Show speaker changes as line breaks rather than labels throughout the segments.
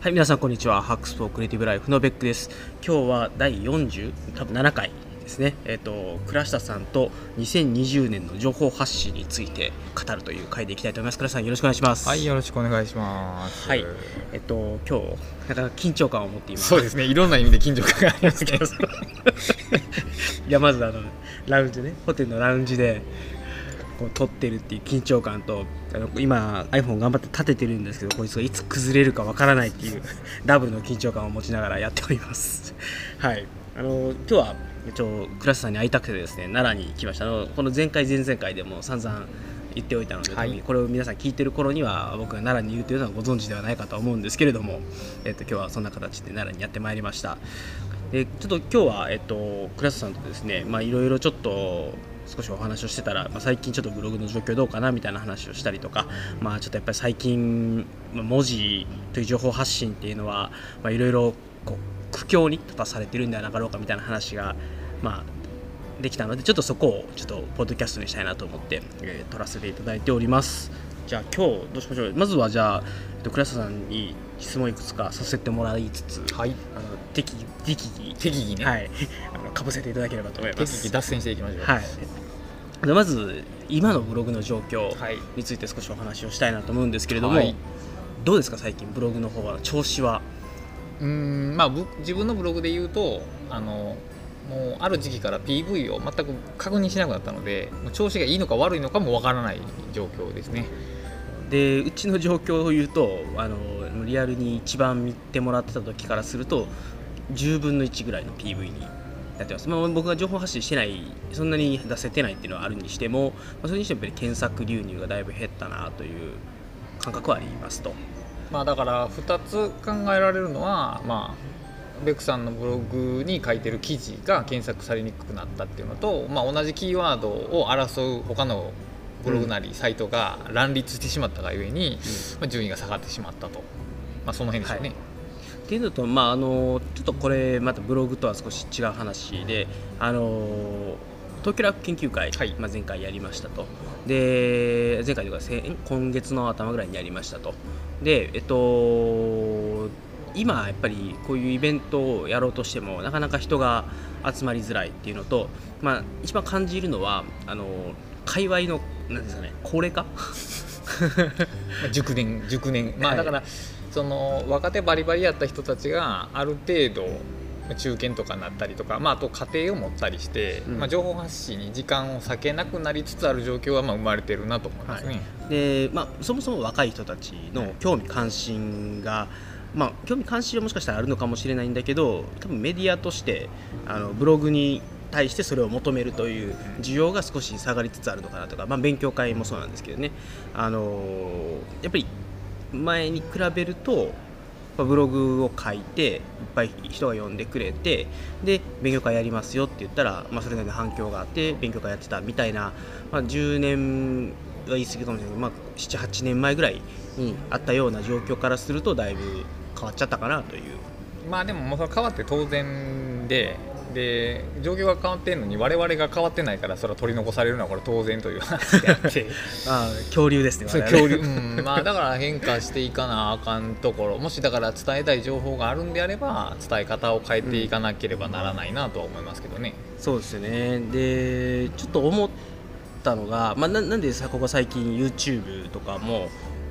はい、皆さんこんにちは。ハックスフォークリエイティブライフのベックです。今日は第40、多分7回ですね。えっ、と、倉下さんと2020年の情報発信について語るという回でいきたいと思います。倉下さんよろしくお願いします。
はい、よろしくお願いします。
はいえっと、今日、なかなか緊張感を持っています。
そうですね、いろんな意味で緊張感がありますけど。
いや、まずあの、ラウンジね、ホテルのラウンジで、こう撮ってるっていう緊張感とあの今 iPhone 頑張って立ててるんですけどこいつがいつ崩れるかわからないっていう ダブルの緊張感を持ちながらやっております。はい。あの今日は一応倉下さんに会いたくてですね奈良に来ました。あのこの前回前々回でも散々言っておいたので、
はい。
これを皆さん聞いてる頃には僕が奈良にいるというのはご存知ではないかと思うんですけれども、えっと、今日はそんな形で奈良にやってまいりました。でちょっと今日は、えっと、倉下さんとですねまあいろいろちょっと少しお話をしてたら、まあ、最近ちょっとブログの状況どうかなみたいな話をしたりとか、まあ、ちょっとやっぱり最近、まあ文字という情報発信っていうのはまあいろいろこう苦境に立たされてるんではなかろうかみたいな話が、まあ、できたのでちょっとそこをちょっとポッドキャストにしたいなと思って、えー撮らせていただいております。じゃあ今日どうしましょう？まずはじゃあ、えっと、倉下さんに質問いくつかさせてもらいつつ、
はい、
あの適宜適宜
ね、
はい、あのかぶせていただければと思います。
適宜脱線していきましょう。
はい。でまず今のブログの状況
はい
について少しお話をしたいなと思うんですけれども、
はい
どうですか最近ブログの方は？調子は？
うーん、まあ、ぶ自分のブログで言うと、あの。もうある時期から PV を全く確認しなくなったので調子がいいのか悪いのかもわからない状況ですね
でうちの状況を言うとあのリアルに一番見てもらってた時からすると10分の1ぐらいの PV になってます、まあ、僕が情報発信してないそんなに出せてないっていうのはあるにしても、まあ、それにしてもやっぱり検索流入がだいぶ減ったなという感覚はありますと。
まあだから2つ考えられるのはまあベクさんのブログに書いてる記事が検索されにくくなったっていうのと、まあ、同じキーワードを争う他のブログなりサイトが乱立してしまったがゆえに、まあ、順位が下がってしまったと、まあ、その辺でしょうね、
っていうのと、まあ、あのちょっとこれまたブログとは少し違う話で、あの東京ラブ研究会、
はい。
まあ、前回やりましたと。で前回というか先今月の頭ぐらいにやりましたと。でえっと今やっぱりこういうイベントをやろうとしてもなかなか人が集まりづらいっていうのと、まあ、一番感じるのはあの界隈のなんですかね高齢化？
ま あ熟年熟年。ま
はい。
あだから、その若手バリバリやった人たちがある程度中堅とかになったりとか、まあ、あと家庭を持ったりして、
うん。
まあ、情報発信に時間を割けなくなりつつある状況はまあ生まれてるなと思いますね。
で、まあ、そもそも若い人たちの興味関心が、まあ、興味関心はもしかしたらあるのかもしれないんだけど多分メディアとしてあのブログに対してそれを求めるという需要が少し下がりつつあるのかなとか、まあ、勉強会もそうなんですけどね。あのやっぱり前に比べるとブログを書いていっぱい人が読んでくれてで勉強会やりますよって言ったら、まあ、それなりの反響があって勉強会やってたみたいな、まあ、10年は言い過ぎかもしれないけど、まあ、78年前ぐらいにあったような状況からするとだいぶ変わっちゃったかなという。
まあでももうそれ変わって当然でで状況が変わってるのに我々が変わってないからそれは取り残されるのはこれ当然という話であって。
ああ恐竜ですね
恐竜、うん、まあだから変化していかなあかんところ。もしだから伝えたい情報があるんであれば伝え方を変えていかなければならないなとは思いますけどね。
そうですよね。でちょっと思ったのが、まあ、ななんでさここ最近 YouTube とかも、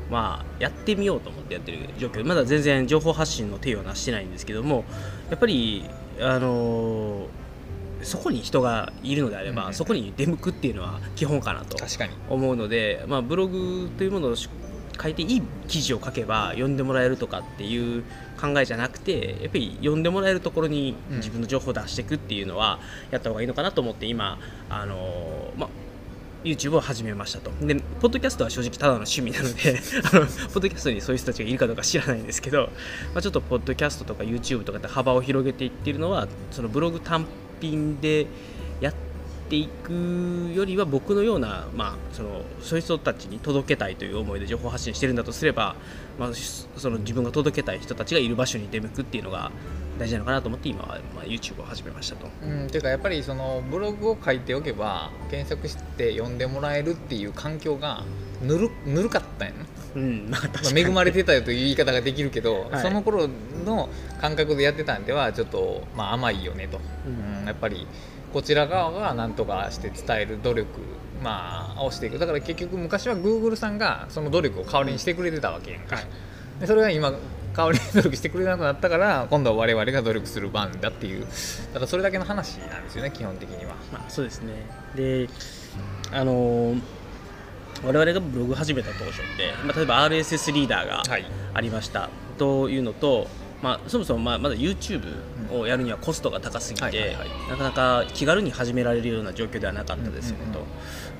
まあ、やってみようと思ってやってる状況。まだ全然情報発信の手をなしてないんですけどもやっぱりあのそこに人がいるのであれば、
うん
そこに出向くっていうのは基本かなと
確かに。
思うので、まあ、ブログというものをし書いていい記事を書けば読んでもらえるとかっていう考えじゃなくてやっぱり読んでもらえるところに
うん
自分の情報を出していくっていうのはやった方がいいのかなと思って今あの、まあ YouTube を始めましたと。でポッドキャストは正直ただの趣味なので あのポッドキャストにそういう人たちがいるかどうか知らないんですけど、まあ、ちょっとポッドキャストとか YouTube とかって幅を広げていってるのはそのブログ単品でやっていくよりは僕のような、まあ、そのそういう人たちに届けたいという思いで情報発信してるんだとすれば、まあ、その自分が届けたい人たちがいる場所に出向くっていうのが大事なのかなと思って今は、まあ、YouTube を始めましたと。
うん、ていうかやっぱりそのブログを書いておけば検索して読んでもらえるっていう環境がぬるぬるかったんやな、
うんまあ確
まあ、恵まれてたよという言い方ができるけど、
はい。
その頃の感覚でやってたんではちょっと、まあ、甘いよねと、
うん。
うんやっぱりこちら側が何とかして伝える努力まあをしていく。だから結局昔は Google さんがその努力を代わりにしてくれてたわけやんか、
はい。
でそれが今代わりに努力してくれなくなったから今度は我々が努力する番だっていうただそれだけの話なんですよね基本的には。
まあそうですね。であのー我々がブログ始めた当初って、まあ、例えば RSS リーダーが
はい。
ありました。というのと、まあ、そもそもまあまだ YouTube をやるにはコストが高すぎて、なかなか気軽に始められるような状況ではなかったですよねと。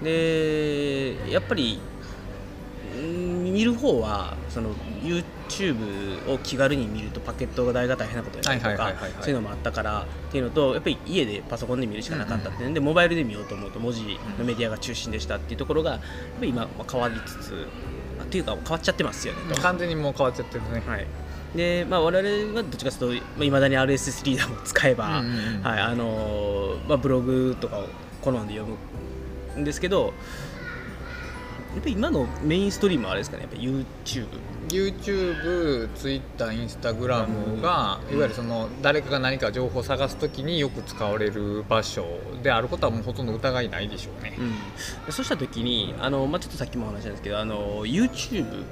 でやっぱりうん見る方はその YouTube を気軽に見るとパケット代が大変なことになるとかそういうのもあったからっていうのとやっぱり家でパソコンで見るしかなかったっていうのでモバイルで見ようと思うと文字のメディアが中心でしたっていうところがやっぱり今まあ変わりつつあっていうか変わっちゃってますよね。と。
完全にもう変わっちゃってるね。
はい。でまあ、我々はどっちかというといまだに RSS リーダーも使えば、ブログとかを好んで読むんですけどやっぱり今のメインストリームはあれですかねやっぱ YouTube
YouTube、Twitter、Instagram がいわゆるその誰かが何か情報を探すときによく使われる場所であることはもうほとんど疑いないでしょうね。
うん、そうした時にあの、まあ、ちょっとさっきもお話したんですけどあの YouTube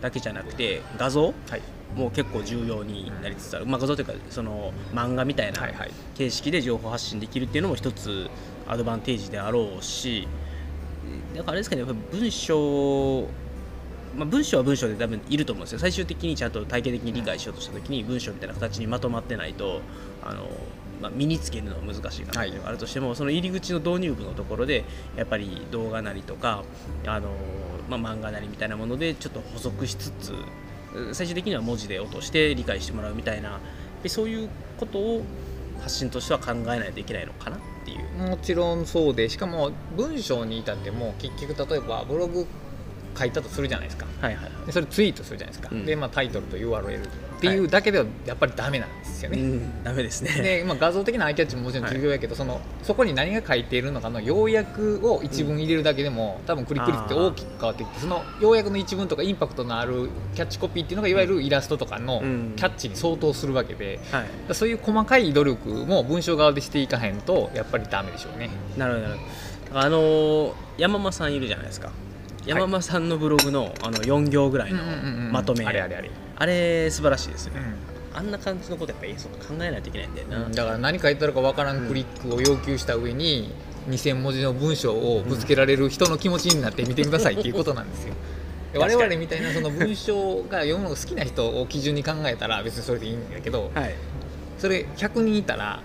だけじゃなくて画像
はい。
も結構重要になりつつある、まあ、画像というかその漫画みたいな
はいはい。
形式で情報発信できるっていうのも一つアドバンテージであろうしだからあれですかねやっぱり文章まあ、文章は文章で多分いると思うんですよ。最終的にちゃんと体系的に理解しようとした時に文章みたいな形にまとまってないとあの、まあ、身につけるのは難しいかなというのがあるとしても、その入り口の導入部のところでやっぱり動画なりとかあの、まあ、漫画なりみたいなものでちょっと補足しつつ最終的には文字で落として理解してもらうみたいなでそういうことを発信としては考えないといけないのかなていう。
もちろんそうでしかも文章に至っても結局例えばブログ書いたとするじゃないですか。
はいはいはい。
でそれツイートするじゃないですか、
うん。
で、まあ、タイトルと URL っていうだけではやっぱりダメなんですよね、
うん、ダメですね。
で、まあ、画像的なアイキャッチももちろん重要やけど、そのそこに何が書いているのかの要約を一文入れるだけでも、多分クリック率って大きく変わってきてその要約の一文とかインパクトのあるキャッチコピーっていうのがいわゆるイラストとかの
うん。
キャッチに相当するわけで、
はい、
そういう細かい努力も文章側でしていかへんとやっぱりダメでしょうね。
なるほどなるほど。あのー山間さんいるじゃないですか山間さんのブログのあの4行ぐらいのまとめ、
あれあれあれ、
あれ素晴らしいですよね、あんな感じのことやっぱりそう考えないといけないんだよな、
だから何書いてあるかわからんクリックを要求した上に2000文字の文章をぶつけられる人の気持ちになって見てくださいっていうことなんですよ。で我々みたいなその文章が読むのが好きな人を基準に考えたら別にそれでいいんだけど
はい。
それ100人いたら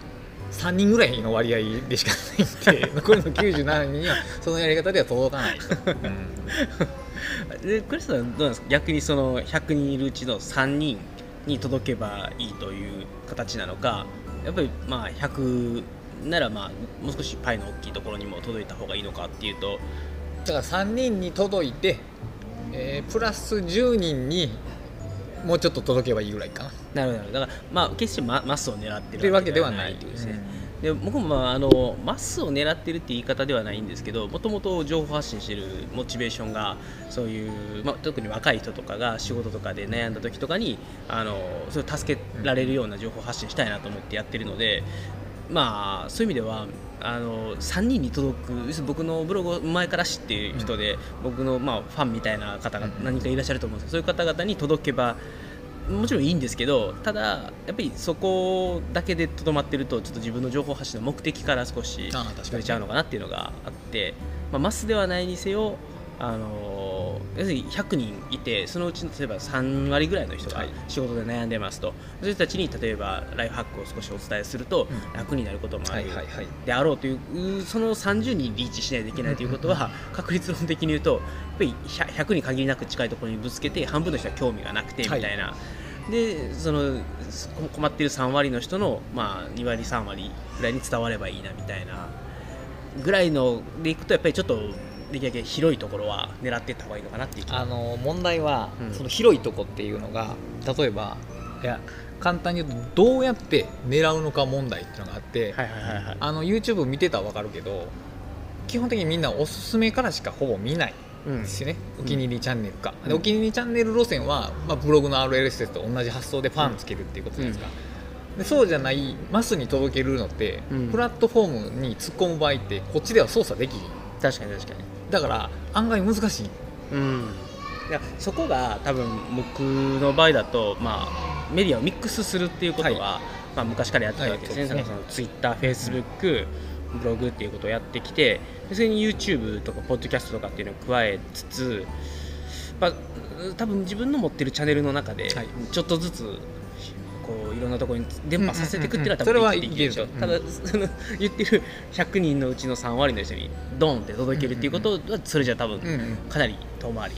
3人ぐらいの割合でしかないんで残りの97人にはそのやり方では届かないと、うん。
でクリスさんはどうなんですか？逆にその100人いるうちの3人に届けばいいという形なのかやっぱりまあ100ならまあもう少しパイの大きいところにも届いた方がいいのかっていうと。
だから3人に届いて、えープラス10人にもうちょっと届けばいいぐらいか。な。
なるほど。だからまあ決してママスを狙ってる
わけではない。
っていうですね、で僕もまああのマスを狙ってるって言い方ではないんですけどもともと情報発信してるモチベーションがそういう、まあ、特に若い人とかが仕事とかで悩んだ時とかにあのそれを助けられるような情報発信したいなと思ってやってるので、まあそういう意味ではあの3人に届く要するに僕のブログを前から知っている人で、僕の、まあ、ファンみたいな方が何かいらっしゃると思うんですけど、そういう方々に届けばもちろんいいんですけどただやっぱりそこだけでとどまってるとちょっと自分の情報発信の目的から少し
ああ確かに
ずれちゃうのかなっていうのがあって、まあ、マスではないにせよあの要するに100人いてそのうちの例えば3割ぐらいの人が
はい。
仕事で悩んでますと、そういう人たちに例えばライフハックを少しお伝えすると
うん。
楽になることもある、
はいはいはい。
であろうというその30人リーチしないといけないということは、確率論的に言うとやっぱり 100, 100に限りなく近いところにぶつけて半分の人は興味がなくてみたいな、でその困っている3割の人の、まあ、2割3割ぐらいに伝わればいいなみたいな。ぐらいのでいくとやっぱりちょっとできるだけ広いところは狙っていった方がいいのかなっていう
あの問題は、
うん。
その広いとこっていうのが例えばいや簡単に言うとどうやって狙うのか問題っていうのがあって、
はいはいはいはい。
あの YouTube 見てたら分かるけど基本的にみんなおすすめからしかほぼ見ないですよね、
うん。
お気に入りチャンネルか、
うん。
でお気に入りチャンネル路線は、まあ、ブログの RLS と同じ発想でファンつけるっていうことじゃないですか、でそうじゃないマスに届けるのって、
うん。
プラットフォームに突っ込む場合ってこっちでは操作でき
確かに確かに
だから案外難しい。
うん。いやそこが多分僕の場合だと、まあ、メディアをミックスするっていうことは、まあ、昔からやってたわけですね,、
はいそ
のツイッター、フェイスブック、ブログっていうことをやってきてでそれに YouTube とかポッドキャストとかっていうのを加えつつ、まあ、多分自分の持ってるチャンネルの中で
はい。
ちょっとずつこういろんなところに伝播させていくっていうのは多分できるでしょ
それはいける。
ただその 言ってる100人のうちの3割の人にドンって届けるっていうことはそれじゃ多分かなり遠回り。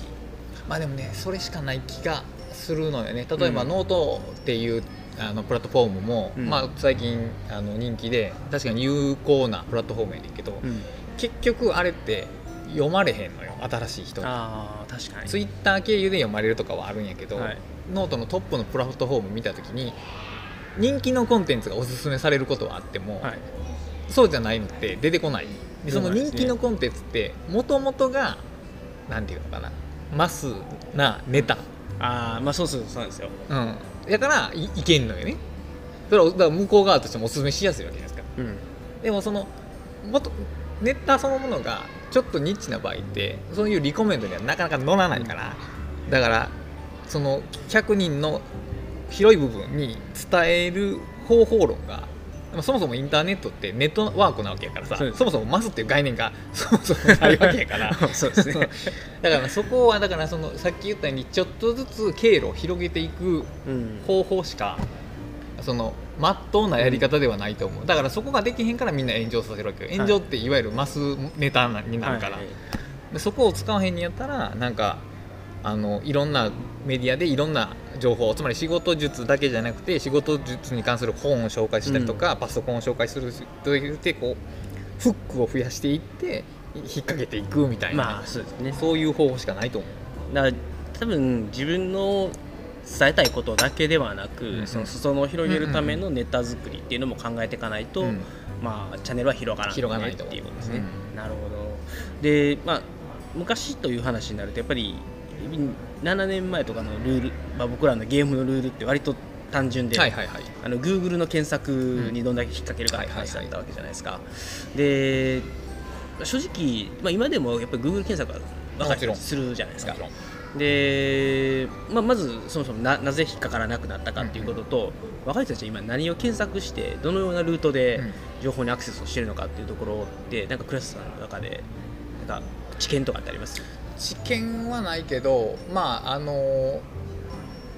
まあでもねそれしかない気がするのよね。例えば
うん
ノートっていうあのプラットフォームも、
うん。
まあ、最近あの人気で確かに有効なプラットフォームやねんけど、
うん。
結局あれって読まれへんのよ。新しい人
ああ確かに。
ツイッター経由で読まれるとかはあるんやけど、
はい
ノートのトップのプラットフォーム見た時に人気のコンテンツがおすすめされることはあっても、
はい。
そうじゃないのって出てこない。でその人気のコンテンツってもともとがなんていうのかな。マスなネタ。
ああまあそうそうそうなんですよ。
うん。だからいいけんのよね。それはだから向こう側としてもおすすめしやすいわけじゃないですか。
うん。
でもそのもっとネタそのものがちょっとニッチな場合ってそういうリコメントにはなかなか乗らないから。だからその100人の広い部分に伝える方法論がそもそもインターネットってネットワークなわけやからさ
そ
もそもマスっていう概念がそもそもないわけやから。
そうですね。
だからそこはだからそのさっき言ったようにちょっとずつ経路を広げていく
うん。
方法しかそのまっとうなやり方ではないと思う、だからそこができへんからみんな炎上させるわけよ。炎上っていわゆるマスネタになるから、
はい。
そこを使わへんにやったらなんかあのいろんなメディアでいろんな情報つまり仕事術だけじゃなくて仕事術に関する本を紹介したりとか、パソコンを紹介するといってこうフックを増やしていって引っ掛けていくみたいな、
まあそうですね。
そういう方法しかないと思う。
だ多分自分の伝えたいことだけではなく、
んうん。
その裾野を広げるためのネタ作りっていうのも考えていかないと、
うん。
まあチャンネルは広がらない,、
広がらないと
っていうことですね、
うん
なるほど。でまあ昔という話になるとやっぱり7年前とかのルール、まあ、僕らのゲームのルールって割と単純で、
はいはいはい。
あの Google の検索にどんだけ引っ掛けるかって話だったわけじゃないですか。で正直、まあ、今でもやっぱり Google 検索は分かったりするじゃないですか。で、まあ、まずそもそもななぜ引っかからなくなったかっていうことと、若い人たちは今何を検索してどのようなルートで
うん。
情報にアクセスをしてるのかっていうところってなんかクラスさんの中でなんか知見とかってあります？
知見はないけどまああの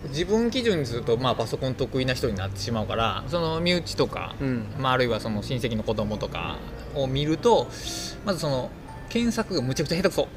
自分基準にすると、まあ、パソコン得意な人になってしまうからその身内とか、
うん。
まあ、あるいはその親戚の子供とかを見るとまずその検索がむちゃくちゃ下手くそ。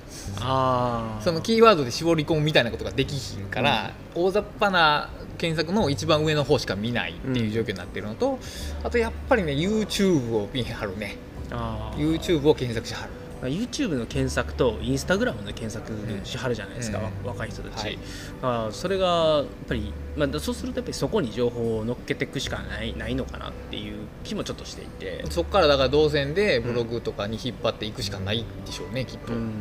あ
そのキーワードで絞り込むみたいなことができひんから、大雑把な検索の一番上の方しか見ないっていう状況になってるのと、あとやっぱりね YouTube を見はるね。
あー。
YouTube を検索しはる
YouTube の検索と Instagram の検索しはるじゃないですか、
うん。
わ若い人たち、
はい。
あーそれがやっぱり、まあ、そうするとやっぱりそこに情報を乗っけていくしかないないのかなっていう気もちょっとしていて、
そこからだから動線でブログとかに引っ張っていくしかないでしょうね、きっと、
うん。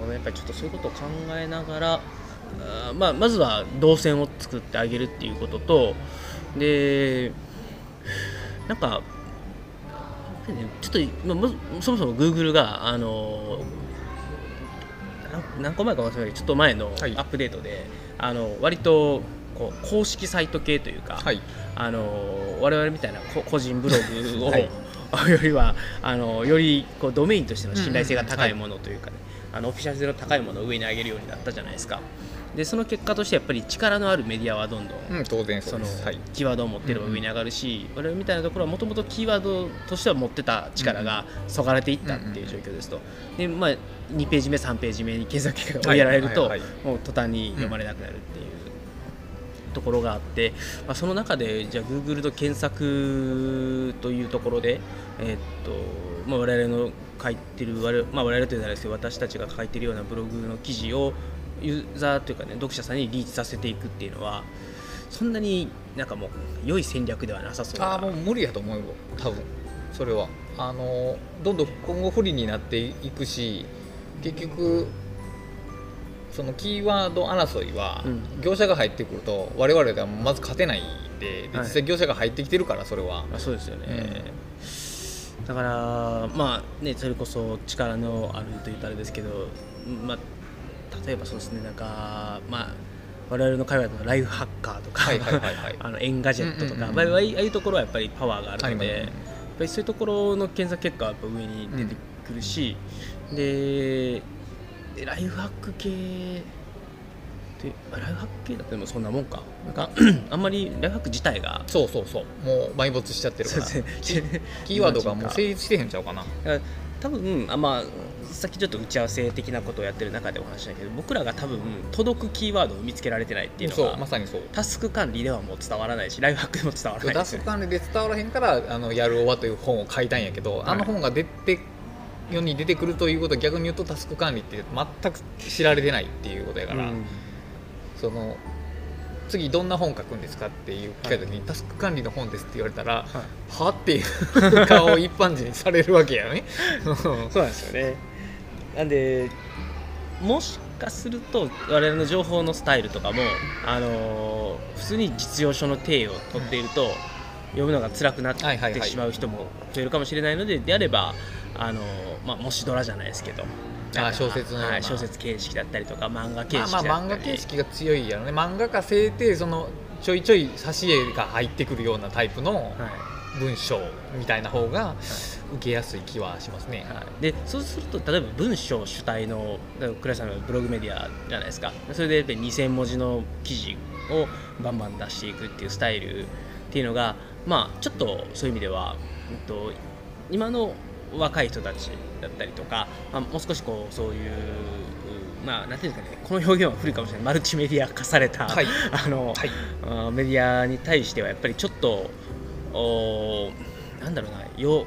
まあ、やっぱりちょっとそういうことを考えながらあーまあ、まずは動線を作ってあげるっていうこととでなんかちょっと、まあ、そもそも Google があの何何個前か忘れたけどちょっと前のア
はい。
ップデートで、あの割とこう公式サイト系というか、
はい。
あの我々みたいなこ個人ブログを、
はい。
よりはあのよりこうドメインとしての信頼性が高いものというか、ねあのオフィシャル性の高いものを上に上げるようになったじゃないですかでその結果としてやっぱり力のあるメディアはどんどん、
うん、当然そ
の
はい、
キーワードを持ってれば上に上がるし、我々みたいなところはもともとキーワードとしては持ってた力がそがれていったっていう状況ですと、でまあ、2ページ目3ページ目に検索結果が追い。やられると、もう途端に読まれなくなるっていうところがあって、まあ、その中でじゃあ Google の検索というところで、えーっとまあ、我々の書いてる我々,、まあ、我々というのはですけど私たちが書いてるようなブログの記事をユーザーというかね読者さんにリーチさせていくっていうのはそんなになんかもう良い戦略ではなさそうな。
ああもう無理やと思うよ多分。それは。あのどんどん今後不利になっていくし結局そのキーワード争いは、
うん。
業者が入ってくると我々ではまず勝てないんで実際業者が入ってきてるからそれは、
まあ、そうですよね、
え。
だからまあねそれこそ力のあると言ったらあれですけどまあ例えばそうですねなんかまあ我々の会話だとライフハッカーとか、
はいはいはいはい。
あのエンガジェットとか、
うんうんうん
まあああいうところはやっぱりパワーがあるので、
あります
やっぱりそういうところの検索結果はやっぱ上に出てくるし、ででライフハック系でライフハック系だってでもそんなもんか。なんか あんまりライフハック自体が
そうそうそう。もう埋没しちゃってるから。キーワードがもう成立してへんちゃうかな
多分あまあさっきちょっと打ち合わせ的なことをやってる中でお話ししたけど僕らが多分届くキーワードを見つけられてないっていうの
そう
が
まさにそう。
タスク管理ではもう伝わらないしライフハックでも伝わらない
ダ
です。よね
ス管理で伝わらへんからあのやるおわという本を書いたんやけど、あの本が出て世に出てくるということは逆に言うとタスク管理って全く知られてないっていうことやから、
うん。
その次どんな本書くんですかっていう聞かれた時に、タスク管理の本ですって言われたら、はっていう顔を一般人にされるわけやね。
そうなんですよね。なんでもしかすると我々の情報のスタイルとかも、あのー普通に実用書の体を取っていると、読むのが辛くなっ
はいはいはい。
てしまう人も増えるかもしれないのでであればあのー、まあ、もしドラじゃないですけど
あ小説のような。
はい、小説形式だったりとか漫画形式
まあ
だったり。
まあ漫画形式が強いやろね。漫画家せいてそのちょいちょい挿絵が入ってくるようなタイプの
はい。
文章みたいな方が受けやすい気はしますね。
はい。でそうすると例えば文章主体の倉石さんのブログメディアじゃないですか。それでやっぱり2000文字の記事をバンバン出していくっていうスタイルっていうのがまあちょっとそういう意味では、うんと、今の若い人たちだったりとか、まあ、もう少しこうそういうまあなんていうんですかねこの表現は古いかもしれない。マルチメディア化された、
はい。
あの、
はい。
メディアに対してはやっぱりちょっとおーなんだろうなよ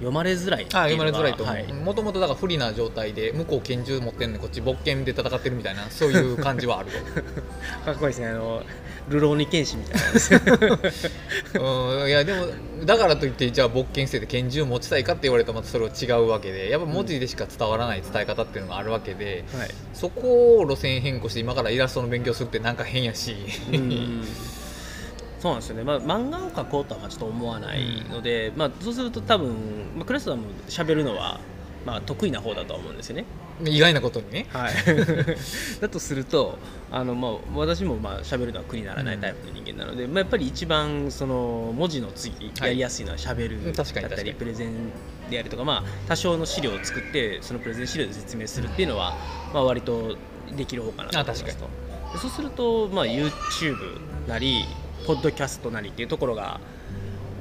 読まれづらい
読まれづらいともともとだから不利な状態で向こう拳銃持ってんのにこっち勃剣で戦ってるみたいなそういう感じはあるよ
かっこいいですねあのルローニケンシみたいな。
うんいやでもだからといってじゃあ勃剣捨てて拳銃持ちたいかって言われたらまたそれは違うわけでやっぱ文字でしか伝わらない伝え方っていうのがあるわけで、
はい。
そこを路線変更して今からイラストの勉強するってなんか変やし。
うんそうなんですよね、まあ、漫画を描こうとはまあちょっと思わないので、まあ、そうすると多分、まあ、クラスさんも喋るのは、まあ、得意な方だとは思うんですよね。
意外なことにね。
はい、だとするとあの、まあ、私もまあ喋るのは苦にならないタイプの人間なので、まあ、やっぱり一番その文字の次
はい。
やりやすいのは喋るだったり
確かに。
プレゼンであるとか、まあ、多少の資料を作ってそのプレゼン資料で説明するっていうのは、まあ、割とできる方かなと思いますと。でそうすると、まあ、YouTube なりポッドキャストなりっていうところが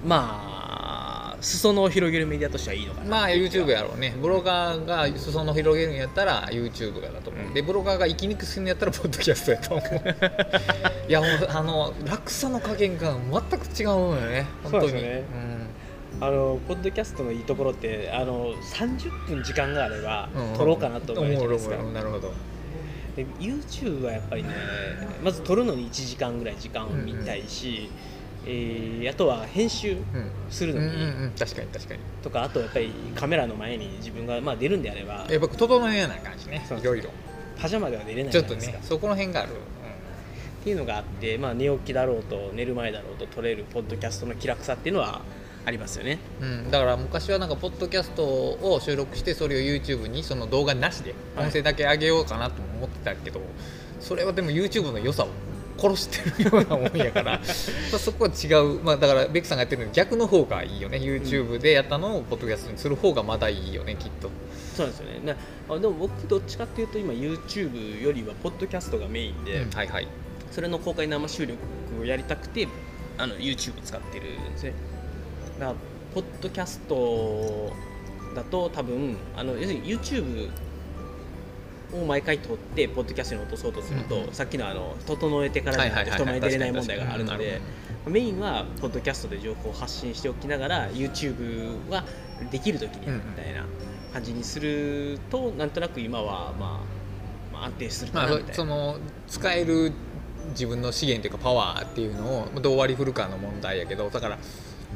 まあ裾野を広げるメディアとしてはいいのかな。
まあ YouTube やろうね。ブロガーが裾野広げるんやったら YouTube がだと思う、
うん。
でブロガーが生きにくするんやったらポッドキャストやと思う。いやもうあの落差の加減が全く違うのよね。本当に。
そうですよねあのポッドキャストのいいところってあの30分時間があれば
うん。
撮ろうかなと思うじゃないですか、
なるほど
で YouTube はやっぱりねまず撮るのに1時間ぐらい時間を見たいし、えーあとは編集
うん
するのに、
うんうんうん。確かに確かに。
とかあとやっぱりカメラの前に自分がまあ出るんであれば。
やっぱ整えなあかんしねいろいろ。
パジャマでは出れない
ちょっと
じゃないですか。
ねそこの辺がある、
っていうのがあって、まあ、寝起きだろうと寝る前だろうと撮れるポッドキャストの気楽さっていうのはありますよね。
うんうんだから昔はなんかポッドキャストを収録してそれを YouTube にその動画なしで
はい。
音声だけ上げようかなとも思ってたけど、それはでも YouTube の良さを殺してるようなもんやから まあそこは違う、まあ、だからベックさんがやってるのに逆の方がいいよね。YouTube でやったのをポッドキャストにする方がまだいいよねきっと。
そうですよね。なあでも僕どっちかっていうと今 YouTube よりはポッドキャストがメインで、
はいはい。
それの公開生収録をやりたくてあの YouTube 使ってるんですねだからポッドキャストだと多分あの要するに YouTube を毎回撮ってポッドキャストに落とそうとすると、
うんうん。
さっきのあの整えてからじゃないと人前に出れない問題があるのでメインはポッドキャストで情報を発信しておきながら YouTube はできる時にみたいな感じにするとなんとなく今は、まあ、まあ安定するか
まあ
なみたいな。
その使える自分の資源というかパワーっていうのをどう割り振るかの問題やけどだから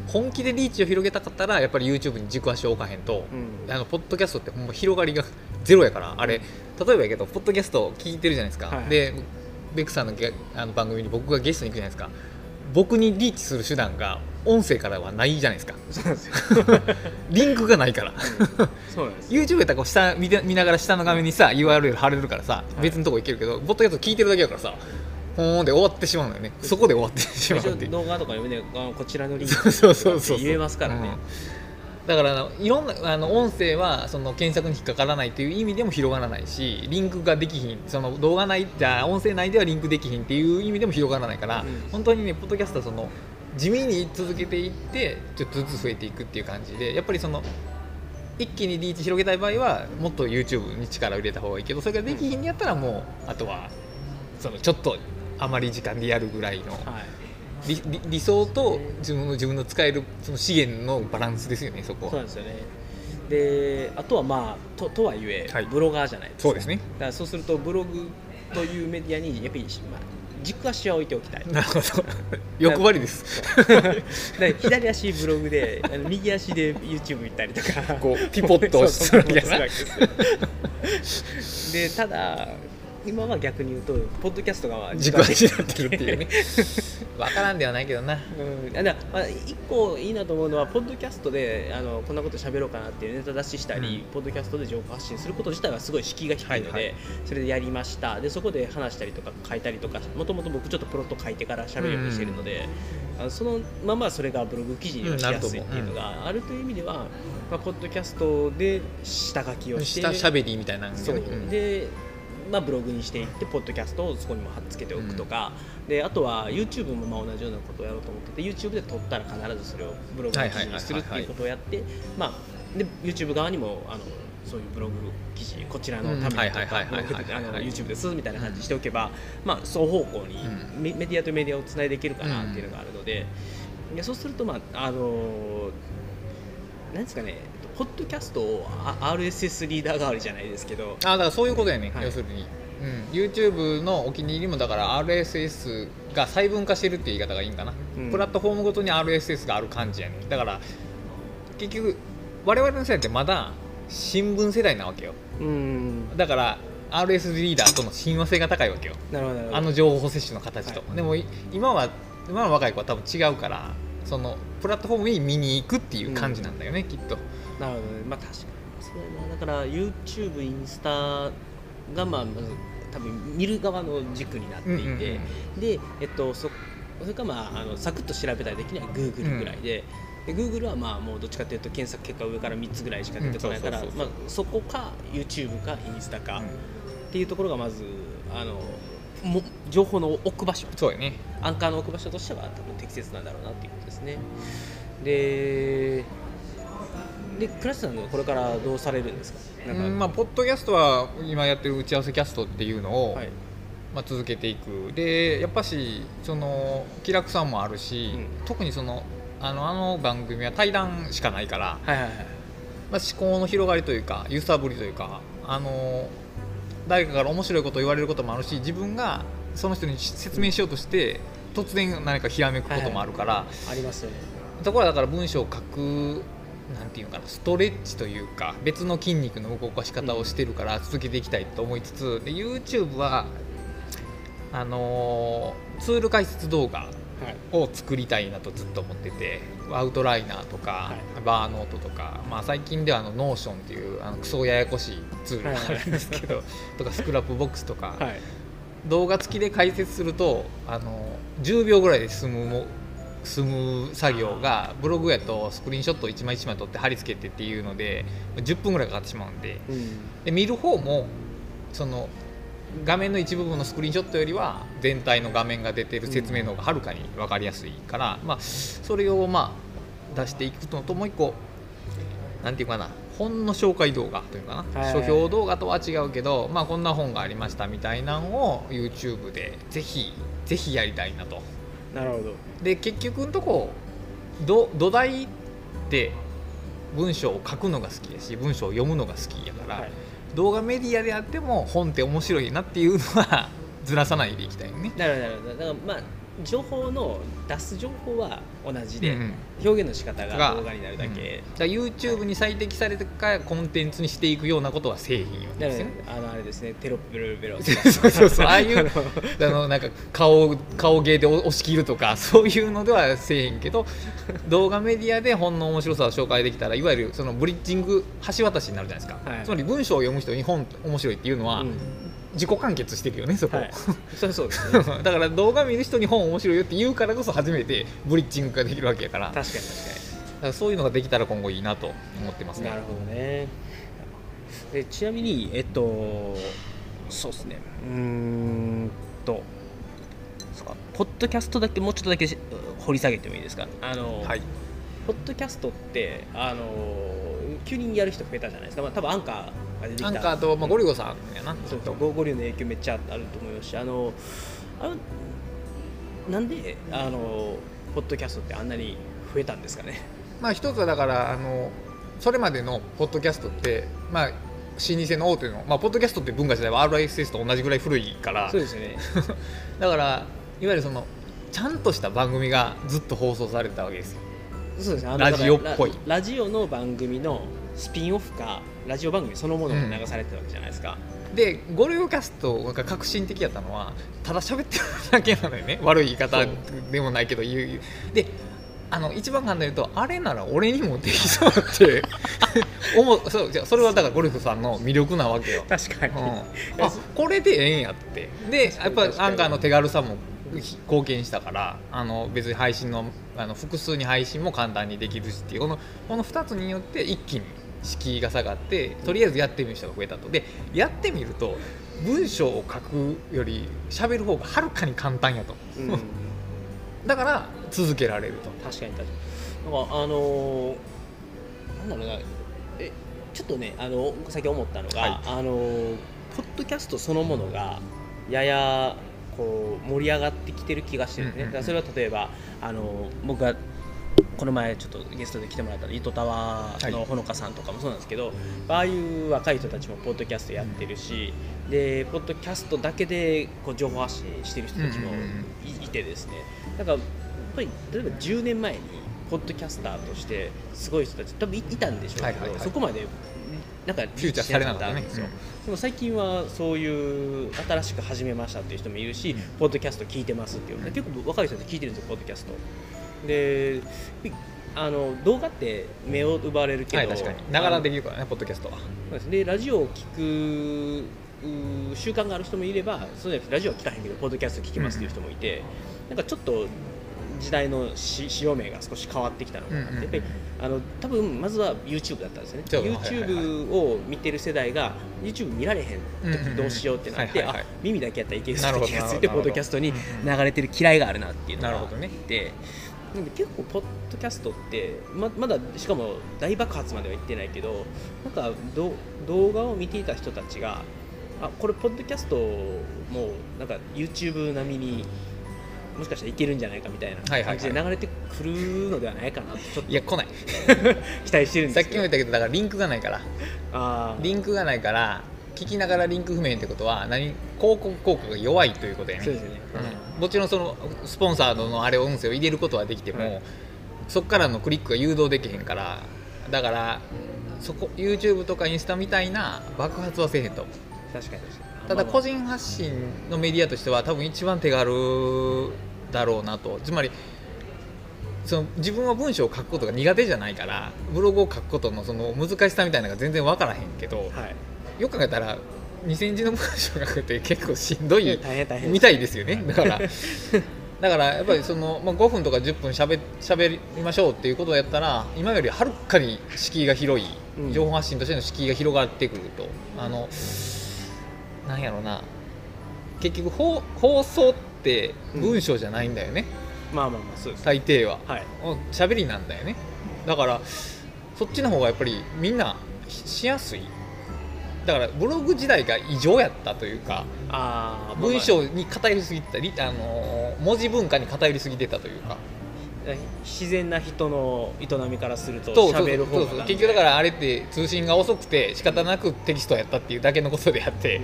本気でリーチを広げたかったらやっぱり YouTube に軸足を置かへんと、
うん。
あのポッドキャストってほんま広がりが ゼロやからあれ。例えばやけどポッドキャスト聞いてるじゃないですか、
はい
でベックさんのゲあの番組に僕がゲストに行くじゃないですか。僕にリーチする手段が音声からはないじゃないですか。リンクがないから。
そうなんですよ。
YouTube やったら下見て見ながら下の画面にさ URL 貼れるからさ、
い。
別のとこ行けるけどポッドキャスト聞いてるだけやからさほーんで終わってしまうのよね。そこで終わってしまうっていう。
動画とかでもね。あのこちらのリンク
そうそうそう。そう
言えますからね、
うん。だからいろんなあの音声はその検索に引っかからないという意味でも広がらないしリンクができひんその動画内じゃあ音声内ではリンクできひんっていう意味でも広がらないから、
うん。
本当にねポッドキャストはその地味に続けていってちょっとずつ増えていくっていう感じでやっぱりその一気にリーチ広げたい場合はもっと YouTube に力を入れた方がいいけどそれができひんにやったらもうあとはそのちょっとあまり時間でやるぐらいの
はい。
理理理想と自分の自分の使えるその資源のバランスですよねそこは。
そうですよね。であとはまあととはいえ、
はい。
ブロガーじゃないですか。
そうですね。
だからそうするとブログというメディアにやっぱり、まあ、軸足は置いておきたい。
なるほど。欲張りです。
左足ブログで右足で YouTube 行ったりとか。
こうピポッとするわけやな。
そうそうそう。でただ今は逆に言うとポッドキャストが
軸足になってるっていう。ね分からんではないけどな。
うん、まあ、一個いいなと思うのは、ポッドキャストであのこんなこと喋ろうかなっていうネタ出ししたり、
うん。
ポッドキャストで情報発信すること自体はすごい敷居が低いので、
はいはい。
それでやりました。で、そこで話したりとか書いたりとか、もともと僕、ちょっとプロット書いてから喋るようにしてるので、あのそのままそれがブログ記事にはしやすいっていうのがある。という意味では、まあ、ポッドキャストで下書きをして。
下しゃべりみたいな
そう。
うん
で、まあ、ブログにしていってポッドキャストをそこにも貼っつけておくとか、であとは YouTube もまあ同じようなことをやろうと思ってて YouTube で撮ったら必ずそれをブログの記事にするっていうことをやってまあで YouTube 側にもあのそういうブログ記事こちらのためにとか YouTube ですみたいな感じにしておけば、まあ、双方向に
う
メメディアとメディアをつないでいけるかなっていうのがあるので、いやそうするとまああのなんですかねポッドキャストをあ RSS リーダー代わりじゃないですけど。
あだからそういうことやね、
はい。
要するに、うん、YouTube のお気に入りもだから RSS が細分化してるっていう言い方がいいんかな、
うん。
プラットフォームごとに RSS がある感じやねだから結局我々の世代ってまだ新聞世代なわけよ。
うん。
だから RS リーダーとの親和性が高いわけよ。
なるほど
あの情報摂取の形と、
は
でもい今は今の若い子は多分違うからそのプラットフォームに見に行くっていう感じなんだよね、きっと
なるほどね。まあ確かに。そうやな。だから YouTube インスタがまあまず多分見る側の軸になっていて、
うんうんうん
でえっとそそれかまああのサクッと調べたりできない Google ぐらいで,、で Google はまあもうどっちかというと検索結果上から3つぐらいしか出てこないからまあそこか YouTube かインスタか、
うん。
っていうところがまずあのも情報の置く場所。
そうやね。
アンカーの置く場所としては多分適切なんだろうなっていうことですね。で、で倉下さんはこれからどうされるんですか？なんか
うんまあ、ポッドキャストは今やってる打ち合わせキャストっていうのを、
はい
まあ、続けていくでやっぱしその気楽さもあるし、
うん
特にそのあのあの番組は対談しかないから、
はいはいはい。
まあ、思考の広がりというか揺さぶりというかあの誰かから面白いことを言われることもあるし自分がその人に説明しようとして突然何かひらめくこともあるから、
ありますよね。
ところがだから文章を書くなんていうのかなストレッチというか別の筋肉の動かし方をしてるから続けていきたいと思いつつで YouTube はあのーツール解説動画
はい。
を作りたいなとずっと思っててアウトライナーとか、
エ
バーノートとか、まあ、最近ではあのノーションっていうあのクソややこしいツールがあるんですけど、とかスクラップボックスとか、
はい。
動画付きで解説するとあの10秒ぐらいで済むも済む作業がブログやとスクリーンショットを1枚1枚撮って貼り付けてっていうので10分ぐらいかかってしまうんで
うん。
で見る方もその画面の一部分のスクリーンショットよりは全体の画面が出てる説明の方がはるかに分かりやすいから、まあ、それをまあ出していくのともう一個なんていうかな本の紹介動画というかな、
はい
書評動画とは違うけど、まあ、こんな本がありましたみたいなのを YouTube でぜひぜひやりたいなと。
なるほど。
で結局のとこど土台って文章を書くのが好きやし文章を読むのが好きやから、
はい。
動画メディアであっても本って面白いなっていうのは ずらさないでいきたいよね。
なるほどなるほど。だからまあ情報の出す情報は同じで、
うんうん。
表現の仕方
が
が。動画になるだけ、
うん。だから YouTube に最適されたコンテンツにしていくようなことはせえへんよう
だから
ですよね
あのあれですねテロップベロベロ
そうそうそう ああいう
の
あのなんか顔顔芸で押し切るとか そういうのではせえへんけど動画メディアで本の面白さを紹介できたらいわゆるそのブリッジング橋渡しになるじゃないですか、
はい。
つまり文章を読む人に本面白いっていうのは、
うん
自己完結してるよねそこ、
はい、それそうですね。
だから動画見る人に本面白いよって言うからこそ初めてブリッジングができるわけやから。だか
確かに。確
らそういうのができたら今後いいなと思ってますね。
かになるほどね。でちなみにえっとそうですね。うーんとそうか。ポッドキャストだけもうちょっとだけし掘り下げてもいいですか？あの、
はい。
ポッドキャストってあの急にやる人増えたじゃないですか、まあ、多分アンカーが出てきた。
アンカーと、まあ、ゴリゴさんやな。
そうそうゴゴリュウの影響めっちゃあると思いますしあのあのなんであのポッドキャストってあんなに増えたんですかね。
まあ一つはだからあのそれまでのポッドキャストってまあ老舗の大手の、まあ、ポッドキャストって文化自体は RSS と同じぐらい古いから。
そうですよね。
だからいわゆるそのちゃんとした番組がずっと放送されてたわけですよ。
そうですね。
ラジオっぽい。
ラジオの番組のスピンオフかラジオ番組そのものが流されてるわけじゃないですか、
でゴリゴキャストが革新的やったのはただ喋ってるだけなのよね。悪い言い方でもないけど言うであの一番簡単に言うとあれなら俺にもできそうって。思うそうじゃあそれはだからゴルフさんの魅力なわけよ。
確かに、
うん、あこれでええんやって。でやっぱりアンカーの手軽さも貢献したからあの別に配信のあの複数に配信も簡単にできるしっていうこのこの2つによって一気に敷居が下がってとりあえずやってみる人が増えたと。でやってみると文章を書くより喋る方がはるかに簡単やと。
うん。
だから続けられると。
確かに確かに。なんかあのーなんだろうな。えちょっとねあの先思ったのが、
はい。
あのーポッドキャストそのものがややこう盛り上がってきてる気がしてるね、
うんうんうん。
それは例えばあの僕がこの前ちょっとゲストで来てもらった糸タワーのほのかさんとかもそうなんですけど、ああいう若い人たちもポッドキャストやってるし、でポッドキャストだけでこう情報発信してる人たちも
うんうんうん。
い,、いてですね。だからやっぱり例えば10年前にポッドキャスターとしてすごい人たち多分いいたんでしょうけど、
はいはいはい。
そこまでなんか
フューチャーされなかったね。
んですよ、でも最近はそういう新しく始めましたっていう人もいるし、
うん。
ポッドキャスト聞いてますっていう、結構若い人って聞いてるんですよポッドキャストであの動画って目を奪われるけど、
はい確かに。ながらできるからねポッドキャストは。
そうです。ねラジオを聞くう習慣がある人もいればそうじゃなくてラジオは聞かへんけどポッドキャスト聞きますっていう人もいて、なんかちょっと時代のし潮目が少し変わってきたのかなって、
うんうんうん。
やっぱりあの多分まずは YouTube だったんですよね。YouTube を見てる世代が YouTube 見られへん時どうしようってなって、耳だけやったらいける気がついてポッドキャストに
うんうん
流れてる嫌いがあるなっていうのがあ
なるほどね。
って。で結構ポッドキャストってままだしかも大爆発までは行ってないけどなんかど動画を見ていた人たちがあこれポッドキャストもなんか YouTube 並みにもしかしたらいけるんじゃないかみたいな感じで流れてくるのではないかなとちょっ
いや来ない。
と 期待してるん
さっ
ですけど。
きも言ったけどだからリンクがないから。リンクがないから聞きながらリンク不明ってことは何広告効果が弱いということやね。
そうですよね、
うん。もちろんそのスポンサーのあれ音声を入れることはできても、
はい。
そこからのクリックが誘導できへんからだからそこ YouTube とかインスタみたいな爆発はせえへんと思う。
確かに
ただ個人発信のメディアとしては多分一番手軽だろうなと。つまりその自分は文章を書くことが苦手じゃないからブログを書くことのその難しさみたいなのが全然分からへんけど
はい
よく考えたら2000字の文章を書くって結構しんどいみたいですよね。だから。だからやっぱりその、まあ、5分とか10分しゃべしゃべりましょうっていうことをやったら今よりはるかに敷居が広い
うん。
情報発信としての敷居が広がってくると、あのなんやろうな。結局放放送って文章じゃないんだよね、
まあまあまあそうです
大抵は。
はい。
うん喋りなんだよね。だからそっちの方がやっぱりみんなししやすいだからブログ時代が異常やったというか
あー
文章に偏りすぎてたり、あのー文字文化に偏りすぎてたというか。
自然な人の営みからすると喋る方
そうそう。
が
結局だからあれって通信が遅くて仕方なくテキストやったっていうだけのことであって、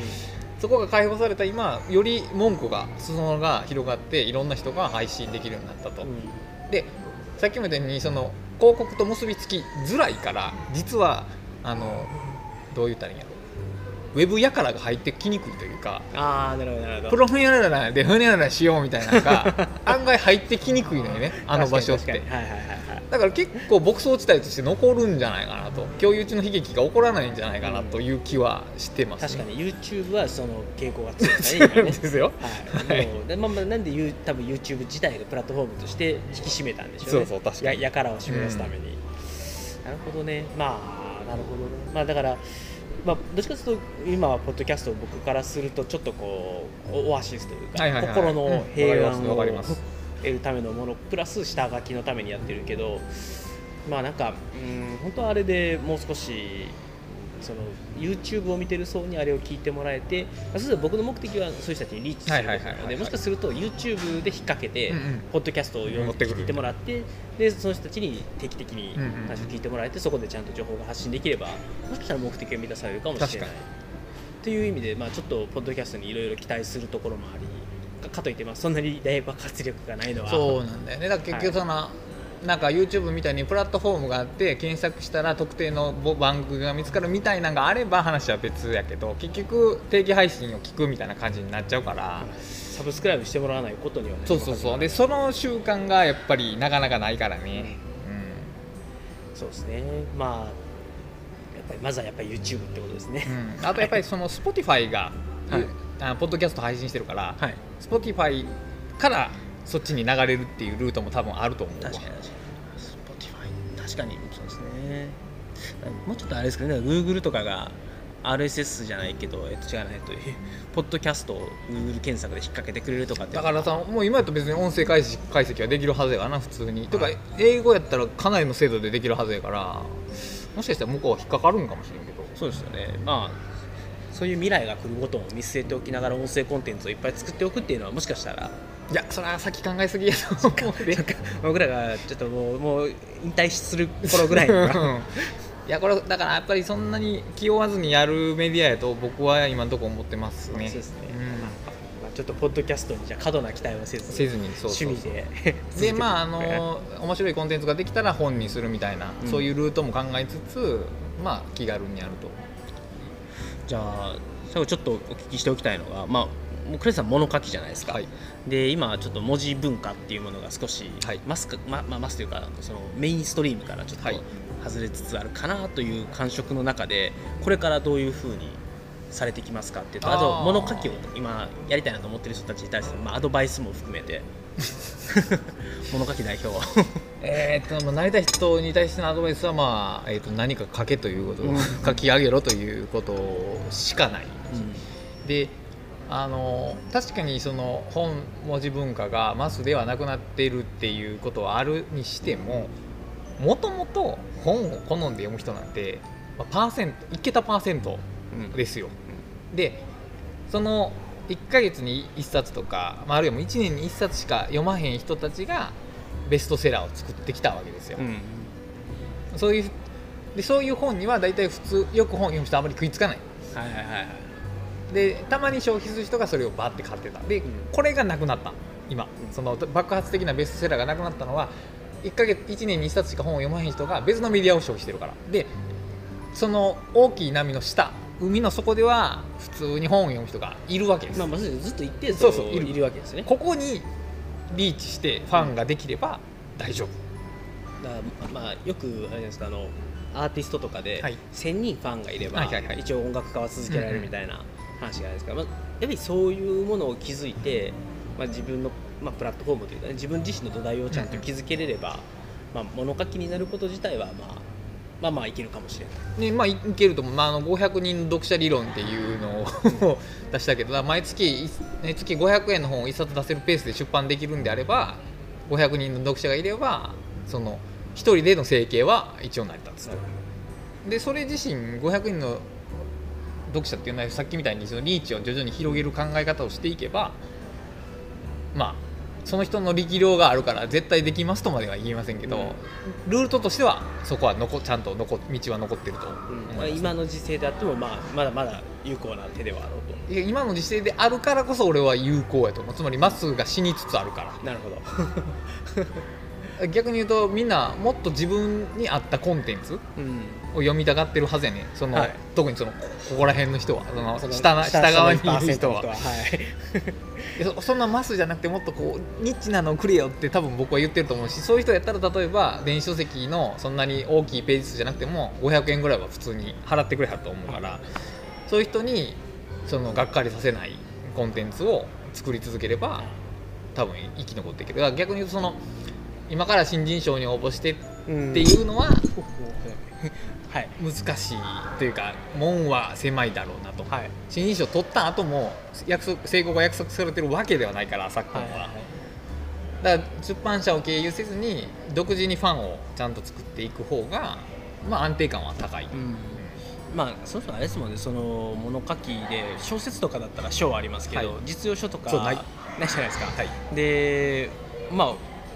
そこが解放された今より文句が裾野が広がっていろんな人が配信できるようになったと、でさっきも言ったようにその広告と結びつきづらいから実はあのどう言ったらいいんや。ろウェブやからが入ってきにくいというか
ああなるほどなるほど。
プロフェッショナルでふにゃららしようみたいなのが 案外入ってきにくいのよねあの場所って。
はいはいはいはい。
だから結構牧草地帯として残るんじゃないかなと。共有地の悲劇が起こらないんじゃないかなという気はしてます、
確かに。YouTube はその傾向が強いか
ですよ。
はい、もうでまあまあなんでユー多分 YouTube 自体がプラットフォームとして引き締めたんでしょうね。
そうそう確かに。
ややからを締め出すために、なるほどね。まあなるほどね。まあだからまあ、どっちかというと今はポッドキャストを僕からするとちょっとこうオオアシスというか、
はいはいはい。
心の平安
うん
を得るためのものプラス下書きのためにやってるけどまあなんかうん本当はあれでもう少しその YouTube を見てる層にあれを聞いてもらえて、まあ、そうすると僕の目的はそういう人たちにリーチするのでもしかすると YouTube で引っ掛けて、
うんうん。
ポッドキャストを聞いてもらってでその人たちに定期的に話を聞いてもらえてそこでちゃんと情報が発信できればもしかしたら目的が満たされるかもしれないという意味で、まあ、ちょっとポッドキャストにいろいろ期待するところもありかかといってまあそんなに大爆発力がないのは。
そうなんだよね。だから結局その、なんか YouTube みたいにプラットフォームがあって検索したら特定のぼ番組が見つかるみたいなのがあれば話は別やけど結局定期配信を聞くみたいな感じになっちゃうから、
サブスクライブしてもらわないことにはね
そうそうそう。でその習慣がやっぱりなかなかないからね、
そうですね。まあやっぱりまずはやっぱり YouTube ってことですね。
う、ん。あとやっぱりその Spotify が、
はい。
あポッドキャスト配信してるから、
はい。
Spotify からそっちに流れるっていうルートも多分あると思うわ。
確かに確かに。Spotify 確かにそうですね。もうちょっとあれですけどね Google とかが RSS じゃないけど、えっと、違うな、えっと、ポッドキャストを Google 検索で引っ掛けてくれるとかって。
だからさもう今やったら別に音声解析解析はできるはずやからな普通に、とか英語やったらかなりの精度でできるはずやからもしかしたら向こうは引っかかるんかもしれんけど。
そうですよね。まあそういう未来が来ることを見据えておきながら音声コンテンツをいっぱい作っておくっていうのはもしかしたら
いやそれは先考えすぎやと思うで
僕らがちょっともうもう引退する頃ぐらいには
いやこれだからやっぱりそんなに気負わずにやるメディアやと僕は今のとこ思ってますね。
そうですね、ちょっとポッドキャストにじゃあ過度な期待をせず。
せずにそうそうそう。
趣味で。
でまああの 面白いコンテンツができたら本にするみたいな、
うん。
そういうルートも考えつつまあ気軽にやると。
じゃあ最後ちょっとお聞きしておきたいのがまあもうクレスさん物書きじゃないですか、
はい。
で今ちょっと文字文化っていうものが少し、
はい。
マスクままあマスというかそのメインストリームからちょっと
はい。
外れつつあるかなという感触の中でこれからどういうふうにされていきますかっていうとあと物書きを今やりたいなと思ってる人たちに対しての、まあ、アドバイスも含めて。物書き代表
えーっとまあなりたい人に対してのアドバイスは、まあえーっと何か書けということ、
うん。
書き上げろということしかない、であの確かにその本文字文化がマスではなくなっているっていうことはあるにしてももともと本を好んで読む人なんて、まあ、パーセント1桁パーセント
うん。
ですよ、でその1ヶ月に1冊とか、まあ、あるいはもう1年に1冊しか読まへん人たちがベストセラーを作ってきたわけですよ、
うん。
そういうでそういう本には大体普通よく本読む人はあまり食いつかない
はいはいはい
でたまに消費する人がそれをバーって買ってた。で、
ん。
これがなくなった。今。
うん。
その爆発的なベストセラーがなくなったのは1ヶ月1年に1冊しか本を読まへん人が別のメディアを消費してるから。でその大きい波の下海の底では普通に本を読む人がいるわけです、
まあ、まずずっと一定数
そうそう。いる
いるわけですね。
ここにリーチしてファンができれば大丈夫、
だからまあよくあれですかあのアーティストとかで
はい。
1000人ファンがいれば、一応音楽家は続けられるみたいな話があるんですから、まあ、やっぱりそういうものを築いて、まあ、自分の、まあ、プラットフォームというか、ね、自分自身の土台をちゃんと築けれれば、まあ、物書きになること自体は、まあ、まあまあいけるかもしれない。
ねまあ、いけると思う、まあ、あの500人読者理論っていうのを 出したけど毎月月500円の本を1冊出せるペースで出版できるんであれば500人の読者がいればその1人での生計は一応成り立つと。でそれ自身500人の読者っていうのはさっきみたいにそのリーチを徐々に広げる考え方をしていけばまあその人の力量があるから絶対できますとまでは言いませんけど、
うん。
ルートとしてはそこは残ちゃんと残道は残ってると思い
うん
ます、
今の時勢であっても、まあ、まだまだ有効な手ではあろうと。
いや今の時勢であるからこそ俺は有効やと思う。つまりまっすぐが死につつあるから。
なるほど、
逆に言うとみんなもっと自分に合ったコンテンツ
うん、
を読みたがってるはずやねその、
はい。
特にそのここら辺の人は。その下な下側にいる人は。
の1%のはい。
そそんなマスじゃなくてもっとこうニッチなのをくれよって多分僕は言ってると思うしそういう人やったら例えば電子書籍のそんなに大きいページ数じゃなくても500円ぐらいは普通に払ってくれはると思うからそういう人にそのがっかりさせないコンテンツを作り続ければ多分生き残っていける。だから逆に言うとその今から新人賞に応募してっ
うん
ていうのは
はい。
難しいというか門は狭いだろうなと、
はい。
新人賞取った後も約束成功が約束されてるわけではないから昨今は、だから出版社を経由せずに独自にファンをちゃんと作っていく方が、まあ、安定感は高い、
うん。まあそうそうあれですもんね。その物書きで小説とかだったら賞はありますけど、
はい。
実用書とか
ない
じゃないですか、
はい。
でまあ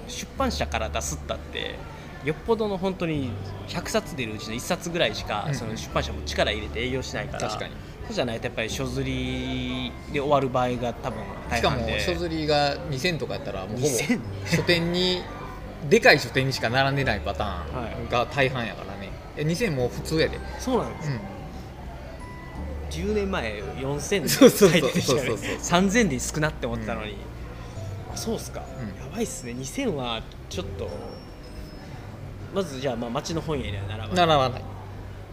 出版社から出すったってよっぽどの本当に100冊出るうちの1冊ぐらいしか、
うん。
その出版社も力入れて営業しないから
確かに。
そうじゃないとやっぱり書釣りで終わる場合が多分大
しかも書釣りが2000とかやったらもうほぼ
2000
書店にでかい書店にしか並んでないパタ
はい
ーンが大半やからね、え2000もう普通やで、
そうなんです。よ、10年前4000
そうそうそう
で書いてきたよね
そうそうそ
3000で少なって思ってたのに、あそうっすか、
うん。
やばいっすね。2000はちょっとまずじゃあまあ町の本屋には並ばない。
並ばない。
っ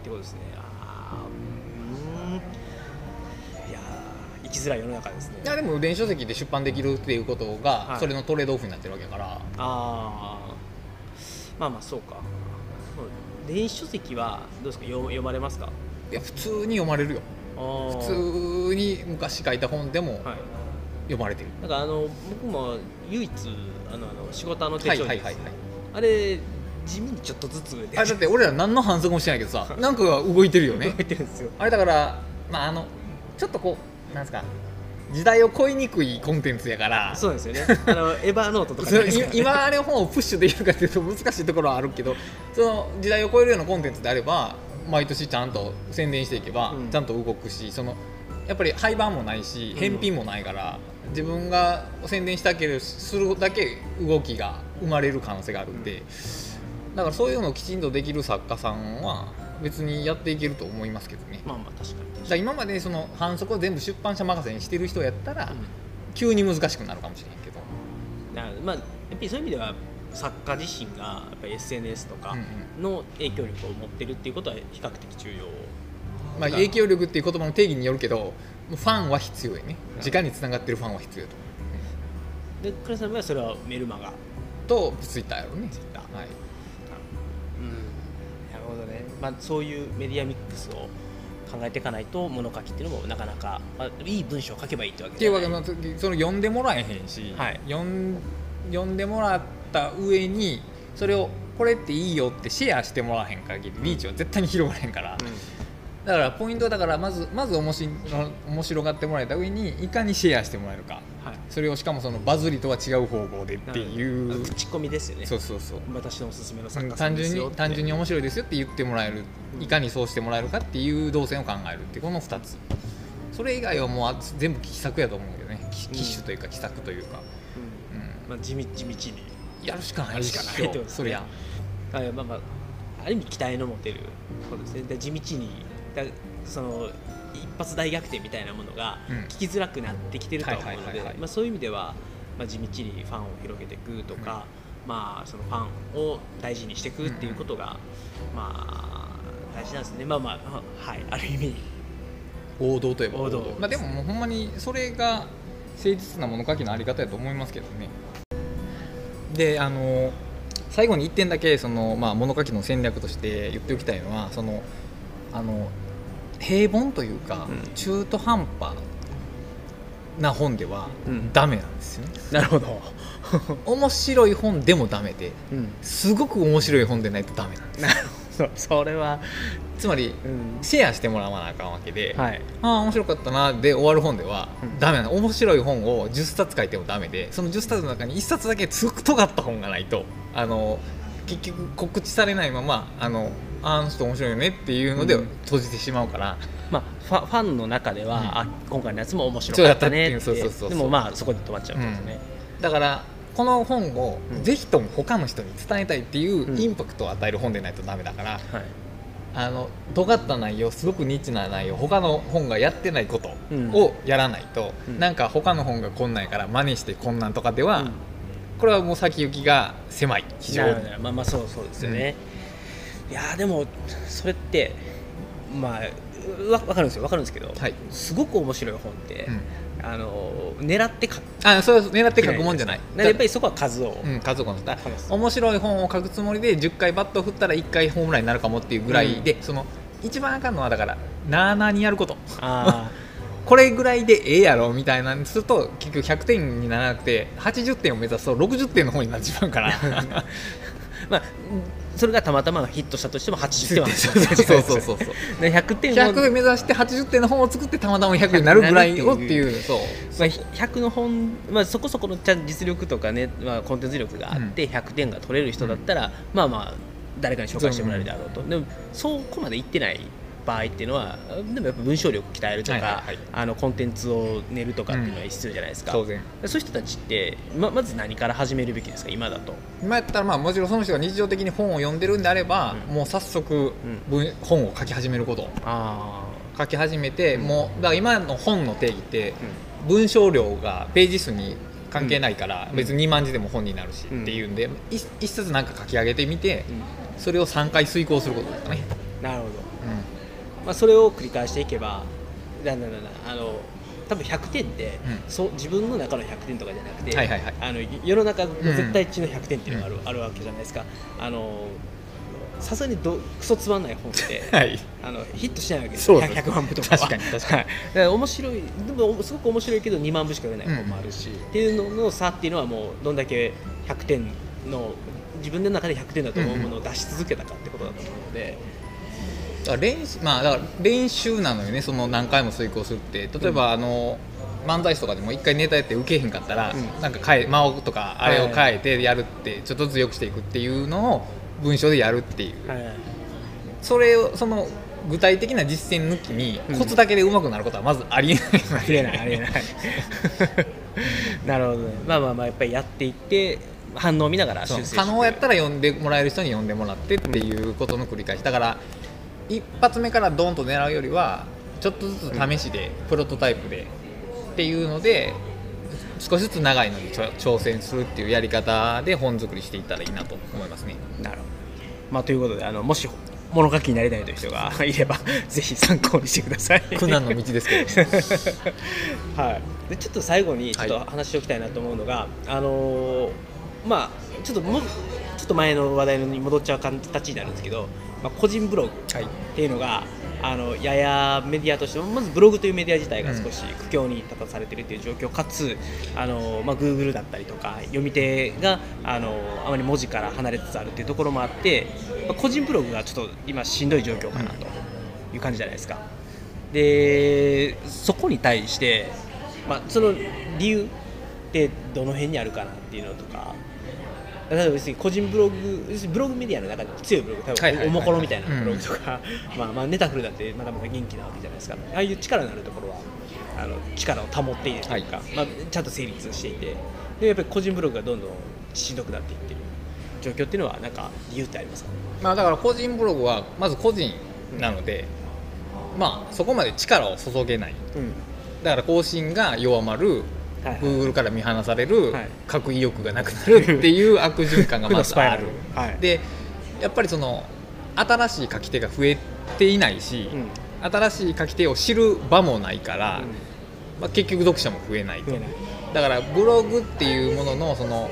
てことですね。あーうーん。いやー生きづらい世の中ですね。
いやでも電子書籍で出版できるっていうことが、
はい。
それのトレードオフになってるわけやから。
ああまあまあそうか。そう電子書籍はどうですか？読読まれますか？
いや普通に読まれるよ。
普
普通に昔書いた本でも
はい。
読まれてる、
なんかあの僕も唯一あのあの仕事あの手帳です、
はいはいはいはい。
あれ地味にちょっとずつ
あれだって俺ら何の反則もしてないけどさ なんかが動いてるよね。
動いてるんですよ。
あれだからまああのちょっとこうなんですか時代を超えにくいコンテンツやから。
そうですよね。あの エヴァーノートとかね。
今あれ本をプッシュできるかっていうと難しいところはあるけどその時代を超えるようなコンテンツであれば毎年ちゃんと宣伝していけば
うん。
ちゃんと動くし、そのやっぱり廃盤もないし
うん。
返品もないから、自分が宣伝したければするだけ動きが生まれる可能性があるんで、だからそういうのをきちんとできる作家さんは別にやっていけると思いますけどね。
まあまあ確かに
だから今までその反則を全部出版社任せにしてる人やったら、
うん。
急に難しくなるかもしれんけど、
だからまあやっぱりそういう意味では作家自身がやっぱり SNS とか
うんうん。
の影響力を持ってるっていうことは比較的重要。
まあ、影響力っていう言葉の定義によるけどファンは必要やね。
はい
直につながってるファンは必要やと。
で倉さんはそれはメルマガ。
とツイッターやろうね。
Twitter
はい、
うんなるほどね、まあ、そういうメディアミックスを考えていかないと物書きっていうのもなかなか、まあ、いい文章を書けばいいってわけ
っていうわけその読んでもらえへんし、
はい。
読ん読んでもらった上にそれをこれっていいよってシェアしてもらわへん限りリーチは絶対に広がれへんから、だからポイントはだからまずまず面白面白がってもらえた上にいかにシェアしてもらえるか。
はい、
それをしかもそのバズりとは違う方法でっていう、
口コミですよね。
そうそうそう。
私のおすすめの作家さ
単純に単純に面白いですよって言ってもらえる。
うん。
いかにそうしてもらえるかっていう動線を考えるってこの2つ。それ以外はもうあ全部奇策やと思うけどね。き
うん。
機種というか奇策というか、
うん。
うん。
まあ、地道地道に。
やるしかない。
しかないってことですね。
そりゃ。
あまあまあある意味期待の持てることですね。で地道にだその一発大逆転みたいなものが
うん。
聞きづらくなってきてるとは思うのでそういう意味では、まあ、地道にファンを広げていくとか、まあそのファンを大事にしていくっていうことが、まあ大事なんですね。まあまあはい。ある意味。
王道といえば。
王道。
まあ、でももうほんまにそれが誠実な物書きのあり方やと思いますけどね。であの最後に1点だけその、まあ、物書きの戦略として言っておきたいのはそのあの平凡というか、
うん。
中途半端な本では
うん。
ダメなんですよね、
なるほど、
面白い本でもダメで
うん、
すごく面白い本でないとダメなんです
なるほど。それは、
つまり
うん。
シェアしてもらわなあかんわけで、
はい。
ああ面白かったなで終わる本では、
うん。
ダメなの面白い本を10冊書いてもダメでその10冊の中に1冊だけつく尖った本がないとあの結局告知されないままあのあの人面白いよねっていうので
うん。
閉じてしまうから、
まあ、ファファンの中では、
うん。
あ今回のやつも面白かったねってでもまあそこで止まっちゃうことね、
だからこの本を
うん。
ぜひとも他の人に伝えたいっていう
うん。
インパクトを与える本でないとダメだから、
はい。
あの尖った内容すごくニッチな内容他の本がやってないこと
うん。
をやらないと、
うん。
なんか他の本がこんなんやから真似してこんなんとかでは、
うん。
これはもう先行きが狭い非常に。
まあまあそうそうですよね、いやーでもそれってまあわ分かるんですよ。分かるんですけど、
はい。
すごく面白い本って、
うん。
あの狙って書く。
あそれは狙って書くもんじゃない。
やっぱりそこは数を、
うん、家族のだ
話す。
面白い本を書くつもりで10回バットを振ったら1回ホームランになるかもっていうぐらいで、その一番あかんのはだからなあなあにやること。
あ
これぐらいでええやろみたいなんすると結局100点にならなくて80点を目指すと60点の方になっちまうから。
ー まあそれがたまたまヒットしたとしても80点は
そうそうそうそう
100点を
100目指して80点の本を作ってたまたま100になるぐらいをっていうそう
まあ、100の本、まあ、そこそこのちゃ実力とかね、まあ、コンテンツ力があって100点が取れる人だったら、まあまあ誰かに紹介してもらえるだろうと、でもそこまでいってない場合っていうのはでもやっぱ文章力鍛えるとか、
はいはいはい。
あのコンテンツを練るとかっていうのは必要じゃないですか、
当然。
そういう人たちってままず何から始めるべきですか今だと。
今やったらまあもちろんその人が日常的に本を読んでるんであれば、
うん。
もう早速文、本を書き始めること。
あ
書き始めて、
うん。
もうだから今の本の定義って
あ、
文章量がページ数に関係ないから、
うん。
別に2万字でも本になるし
うん。
っていうんで、一一冊なんか書き上げてみて
うん。うん
それを3回遂行することですかね、
なるほど、まあ、それを繰り返していけばだんだんだんだんあの多分100点って、
うん。
そう自分の中の100点とかじゃなくて、
はいはいはい。
あの世の中の絶対値の100点っていうのがある,、あるわけじゃないですか。あのさすがにどクソつまんない本って
はい。
あのヒットしないわけですよ。
そうそう
100, 万部とかは。
確かに確かに。
から面白いでもすごく面白いけど2万部しか売れない本もあるし、っていうのの差っていうのはもうどんだけ100点の自分の中で100点だと思うものを出し続けたかってことだと思うので、
だ練習まあだから練習なのよね。その何回も遂行するって。例えば、あの漫才師とかでも一回ネタやって受けへんかったら、
うん。
なんか変え間をとかあれを変えてやるってちょっとずつ良くしていくっていうのを文章でやるっていう。
はい。はい
それをその具体的な実践抜きに
うん。
コツだけで上手くなることはまずありえない。ので
ありえないありえない。なるほどね。まあまあまあやっぱりやっていって反応を見ながら修正
可能やったら読んでもらえる人に読んでもらってっていうことの繰り返し。だから一発目からドンと狙うよりはちょっとずつ試しでプロトタイプでっていうので少しずつ長いのに挑戦するっていうやり方で本作りしていったらいいなと思いますね。
なるほど。まあということであのもし物書きになりたいという人がい。れば ぜひ参考にしてください。
苦難の道ですけど。
はい、でちょっと最後にちょっと
はい
話しておきたいなと思うのが、あのーまあちょっともちょっと前の話題に戻っちゃう形になるんですけど、まあ、個人ブログ
はい
っていうのがあのややメディアとしてもまずブログというメディア自体が少し苦境に立たされているという状況かつあの、まあ、Google だったりとか読み手があのあまり文字から離れつつあるというところもあって、まあ個人ブログがちょっと今しんどい状況かなという感じじゃないですか。でそこに対して、まあ、その理由ってどの辺にあるかなっていうのとか例えば別に個人ブログブログメディアの中でも強いブログ多
はいはいはいはい。
分おもころみたいなブログとか、まあ、まあネタフルだってまだまだ元気なわけじゃないですか。ああいう力のあるところはあの力を保っているというか、まあ、ちゃんと成立していてでやっぱり個人ブログがどんどんしんどくなっていってる状況っていうのはなんか理由ってありますか？
まあだから個人ブログはまず個人なので、まあそこまで力を注げない。
うん。
だから更新が弱まる
はいはい。
Google から見放される、
はい。
書く意欲がなくなるっていう悪循環が まずある。
はい。
でやっぱりその新しい書き手が増えていないし、
うん。
新しい書き手を知る場もないから、まあ、結局読者も増えないと。だからブログっていうもののその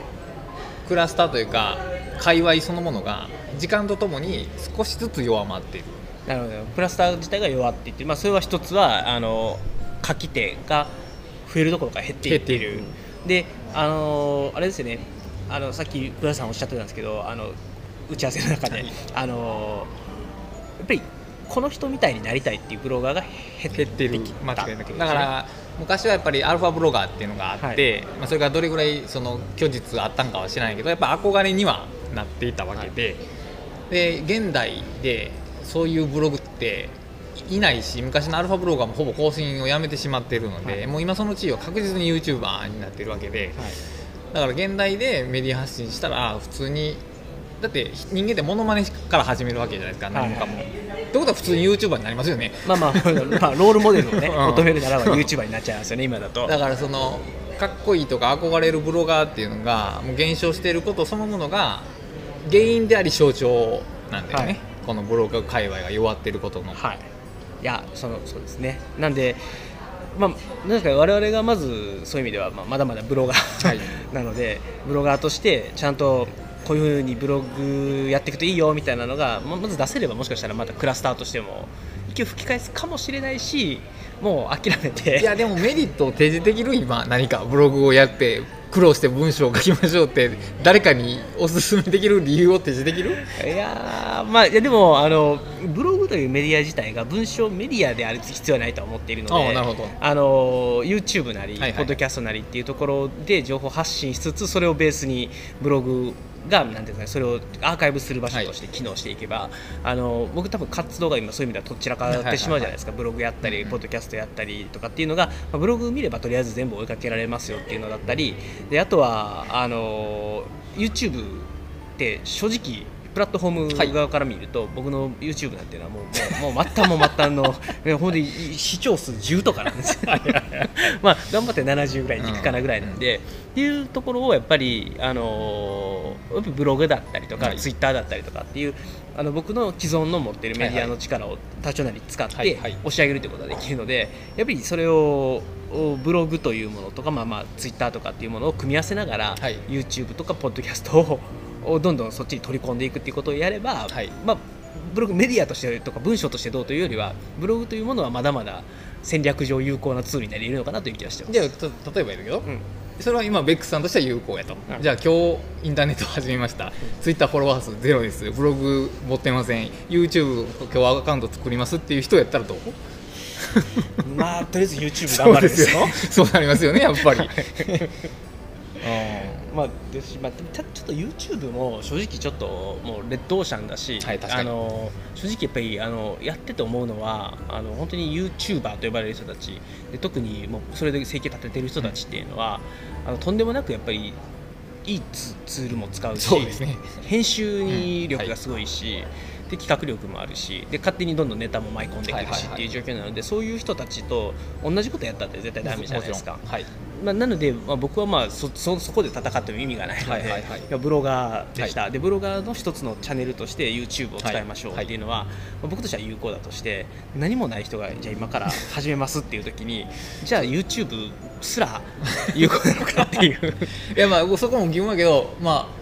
クラスターというか界隈そのものが時間とともに少しずつ弱まっている。
なるほど。クラスター自体が弱っていって、まあ、それは一つはあの書き手が増えるどころか減っていっている。
減って
であのあれですよね。あのさっき倉田さんおっしゃってたんですけどあの打ち合わせの中で、
はい。
あのっぱりこの人みたいになりたいっていうブロガーが減
減ってる。
き
間
た
だから昔はやっぱりアルファブロガーっていうのがあって、まあ、それがどれぐらいその虚実があったんかは知らないけどやっぱ憧れにはなっていたわけで、で現代でそういうブログっていないし昔のアルファブロガーもほぼ更新をやめてしまっているので、
はい。
もう今その地位は確実に YouTuber になっているわけで
はい。
だから現代でメディア発信したら普通にだって人間ってモノマネから始めるわけじゃないですか何もかも。ってことは普通に YouTuber になりますよね。
まあまあ、まあ、ロールモデルをね、
うん。
求めるならば YouTuber になっちゃいますよね今だと。
だからそのかっこいいとか憧れるブロガーっていうのがもう減少していることそのものが原因であり象徴なんだよね、
はい。
このブロガー界隈が弱っていることの。
はいいやそのそうですね。なんでまあなんか我々がまずそういう意味では、まあ、まだまだブロガー、
はい。
なのでブロガーとしてちゃんとこういうふうにブログやっていくといいよみたいなのがままず出せればもしかしたらまたクラスターとしても息を吹き返すかもしれないしもう諦めて。
いやでもメリットを提示できる今何かブログをやって苦労して文章を書きましょうって誰かにおすすめできる理由を提示できる？
いやーまあいやでもあのブログというメディア自体が文章メディアである必要はないとは思っているので
あ
の YouTube なり、
はいはい。
ポッドキャストなりっていうところで情報発信しつつそれをベースにブログがなんていうんですかねそれをアーカイブする場所として機能していけば、あの僕多分活動が今そういう意味ではとっちらかってしまうじゃないですか、ブログやったりポッドキャストやったりとかっていうのが、まあブログ見ればとりあえず全部追いかけられますよっていうのだったり。であとはあの YouTube って正直プラットフォーム側から見ると、僕の YouTube なんていうのはもうもう もう末端も末端の ほんで視聴数10とかなんです。よ まあ頑張って70ぐらいにいくかなぐらいなんで、っていうところをやっぱり、あのーブログだったりとか、
はい。
Twitter だったりとかっていうあの僕の既存の持っているメディアの力を多少なり使って
はいはい。
押し上げるということができるのでやっぱりそれをおブログというものとか、まあ、まあ Twitter とかっていうものを組み合わせながら、
はい。
YouTube とかポッドキャストををどんどんそっちに取り込んでいくっていうことをやれば、
はい。
まあ、ブログメディアとしてとか文章としてどうというよりはブログというものはまだまだ戦略上有効なツールになり得るのかなという気がしてます。
じゃあと例えばいるけど、
うん。
それは今ベックさんとしては有効やと、
うん。
じゃあ今日インターネットを始めました、ツイッターフォロワー数ゼロです。ブログ持ってません。YouTube 今日アカウント作りますっていう人やったらどう？
まあとりあえず YouTube
そう
頑張るですすよ。
でよ。そうなりますよねやっぱり
まあですしまあ、たちょっと YouTube も正直ちょっともうレッドオーシャンだし、
はい
あの正直やっぱりあのやってて思うのはあの本当に YouTuber と呼ばれる人たちで特にもうそれで生計立ててる人たちっていうのは、あのとんでもなくやっぱりいいツツールも使うし
ね。
編集に力がすごいし、で企画力もあるしで勝手にどんどんネタも舞い込んでくるし
はいはいはい
っていう状況なので、そういう人たちと同じことやったって絶対ダメじゃないですか。
はい
まあ、なので、まあ、僕はまあそそそこで戦っても意味がないので、
はいはいはい。
ブロガーでした、でブロガーの一つのチャンネルとして YouTube を使いましょう
はい。
っていうのは、まあ僕としては有効だとして何もない人がじゃあ今から始めますっていう時にじゃあ YouTube すら有効なのかっていう。
いやまあそこも疑問だけどまあ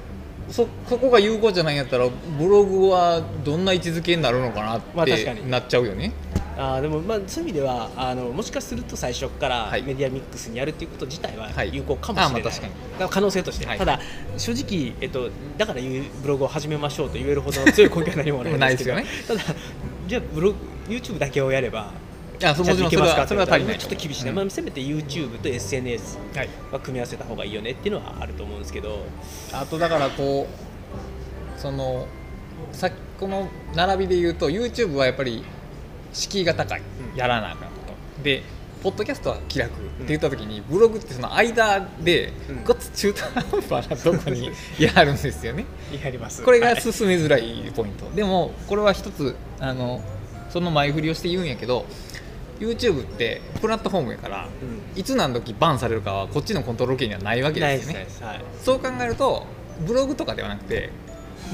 そそこが有効じゃないんやったらブログはどんな位置づけになるのかなって
まあ確かに。
なっちゃうよね、
あーでもまあそういう意味ではあのもしかすると最初から
はい。
メディアミックスにやるっていうこと自体は
はい。
有効かもしれない、
あまあ
可能性として、
はい。
ただ正直、えっと、だからブログを始めましょうと言えるほどの強い根拠は何もないんですけど。
ない
ただじゃあブログ YouTube だけをやれば
いやそれはそれは足りない。
ちょっと厳しいね、
うん。
まあ、せめて YouTube と SNS
はい。
は組み合わせた方がいいよねっていうのはあると思うんですけど。
あとだからこうそのさこの並びで言うと YouTube はやっぱり敷居が高い、
うん。
やらなあかんこと。でポッドキャストは気楽。って言った時に、ブログってその間で
うん。
ごっつ中途半端なとこに やるんですよね。
やります。
これが
はい
進めづらいポイント、でもこれは一つあのその前振りをして言うんやけど YouTube ってプラットフォームやから
うん。
いつ何時バンされるかはこっちのコントロール権にはないわけで
すすね、はい、
そう考えるとブログとかではなくて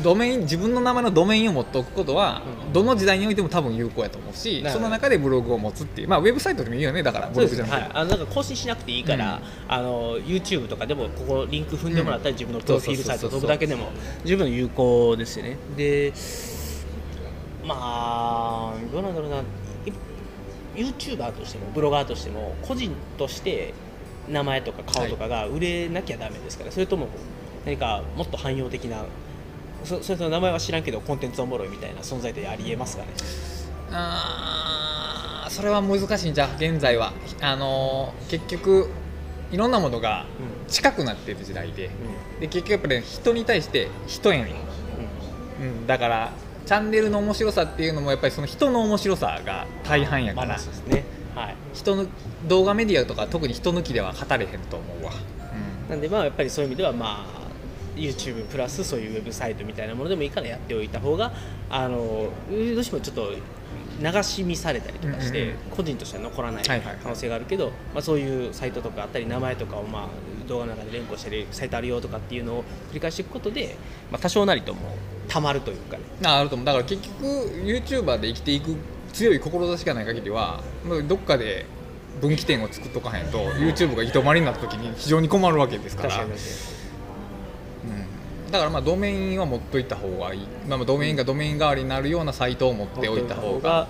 ドメイン自分の名前のドメインを持っておくことは、
うん。
どの時代においても多分有効やと思うしその中でブログを持つっていうまあウェブサイトでもいいよねだからブログじゃなくて、
はい、あのなんか更新しなくていいから、あの YouTube とかでもここリンク踏んでもらったり、自分のプロフィールサイト飛ぶだけでも十分有効ですよね。でまあどうなんだろうな。い YouTuber としてもブロガーとしても個人として名前とか顔とかが売れなきゃダメですから、それとも何かもっと汎用的なそそれと名前は知らんけどコンテンツおもろいみたいな存在でありえますかね？
あーそれは難しいんじゃう？現在は。あのー結局いろんなものが近くなってる時代で。で結局やっぱり、ね、人に対して人やねん、うん、だからチャンネルの面白さっていうのもやっぱりその人の面白さが大半やから、
まあね。はい。
人の動画メディアとか特に人抜きでは語れへんと思うわ、
なんでまあやっぱりそういう意味ではまあ YouTube プラスそういうウェブサイトみたいなものでもいいからやっておいた方があのどうしてもちょっと流し見されたりとかして、個人としては残らない可能性があるけど、まあ、そういうサイトとかあったり名前とかをまあ動画の中で連呼してるサイトあるよとかっていうのを繰り返していくことで、まあ、多少なりともたまるというかね。
ああると思う。だから結局 YouTuber で生きていく強い志がない限りはどっかで分岐点を作っとかへんと YouTube が行き止まりになった時に非常に困るわけですからだからまあドメインは持っといた方がいい、まあ、まあドメインがドメイン代わりになるようなサイトを持っておいた方が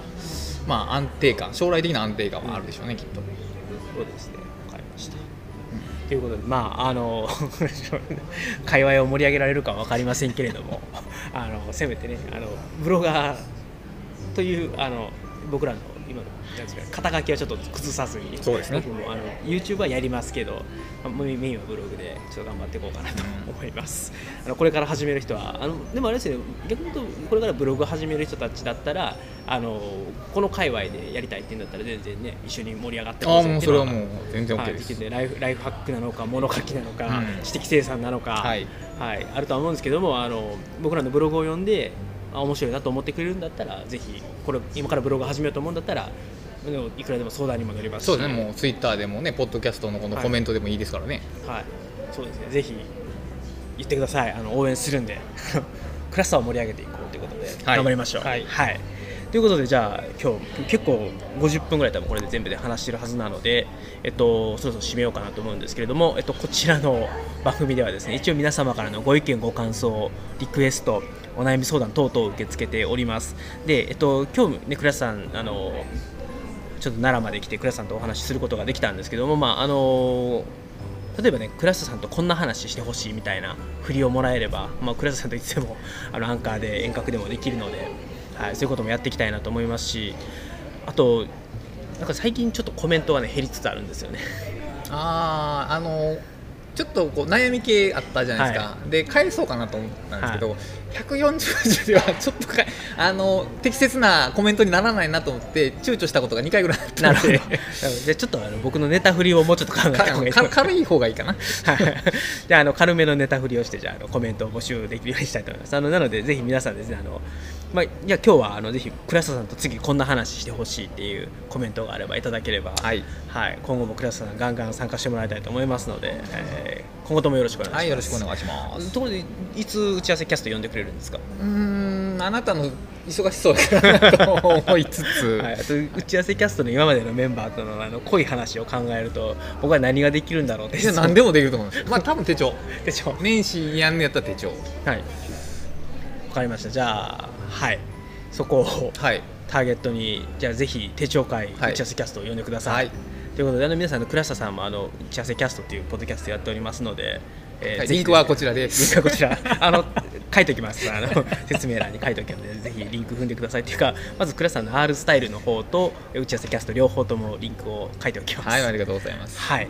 まあ安定感将来的な安定感はあるでしょうね、きっと。
そうですね、わかりました。ということで、まあ、あの 界隈を盛り上げられるかは分かりませんけれども、あのせめてね、あのブロガーというあの僕らの今のなんですか肩書きはちょっと崩さずに、
そうですね。
僕もあの YouTube はやりますけど、まあメインはブログでちょっと頑張っていこうかなと思います。あのこれから始める人は、あのでもあれですよね、逆に言うと、これからブログ始める人たちだったら、あのこの界隈でやりたいって言うんだったら、全然ね、一緒に盛り上がって
ああ
ぜ
もうそれはもう全然 OK
はい、
です、
できるんでライフライフハックなのか物書きなのか、
うん。
知的生産なのか、
はい。
はいあるとは思うんですけどもあの僕らのブログを読んであ面白いなと思ってくれるんだったらぜひこれ今からブログ始めようと思うんだったらいくらでも相談にも乗りますし。
そうですね。もう Twitter でもねポッドキャストのこのコメントでもいいですからね、
はい、そうですね。ぜひ言ってください。あの応援するんで。クラスターを盛り上げていこうということで、
はい。
頑張りましょう。
はい。
ということでじゃあ今日結構50分ぐらい多分これで全部で話してるはずなので、えっと、そろそろ締めようかなと思うんですけれども、えっと、こちらの番組ではですね一応皆様からのご意見ご感想リクエストお悩み相談等々受け付けております。で、えっと、今日ね倉さんあのちょっと奈良まで来て倉さんとお話しすることができたんですけども、まああの例えばね、クラスさんとこんな話してほしいみたいな振りをもらえれば、まあ、クラスさんといつでもあのアンカーで遠隔でもできるので、はい、そういうこともやっていきたいなと思いますしあとなんか最近ちょっとコメントがね減りつつあるんですよね。
あああのちょっとこう悩み系あったじゃないですか、で返そうかなと思ったんですけど、140字ではちょっとかあの適切なコメントにならないなと思って躊躇したことが2回ぐらいあったので。
じゃあちょっとあの僕のネタ振りをもうちょっと考えた方がいい
軽い方がいいかな
はいじゃああの軽めのネタ振りをしてじゃああのコメントを募集できるようにしたいと思います。あのなのでぜひ皆さんですねあのまあじゃあ今日はあのぜひクラスターさんと次こんな話してほしいっていうコメントがあればいただければ、
はい、
はい、今後もクラスターさんガンガン参加してもらいたいと思いますので、えー今後ともよろしくお願いします。
はい、よろしくお願いします。
ところでいつ打ち合わせキャスト呼んでくれるんですか？
うーんあなたの忙しそうだなと思いつつ、
はい、あと打ち合わせキャストの今までのメンバーとのあの濃い話を考えると僕は何ができるんだろうって。
いや何でもできると思うんです。まあ多分手帳。
でしょ
年始やんのやったら手帳。
はい。わかりました。じゃあはい。そこを
はい。
ターゲットにじゃあぜひ手帳会
はい。
打ち合わせキャストを呼んでください、
はい
ということであの皆さんのクラスタさんもあの打ち合わせキャストというポッドキャストやっておりますので、えー
はいリンクはこちらで
リンクはこちら。あの書いておきます。あの説明欄に書いておくのでぜひリンク踏んでくださいっていうかまずクラスさんの R スタイルの方と打ち合わせキャスト両方ともリンクを書いておきます。
はいありがとうございます。
はい。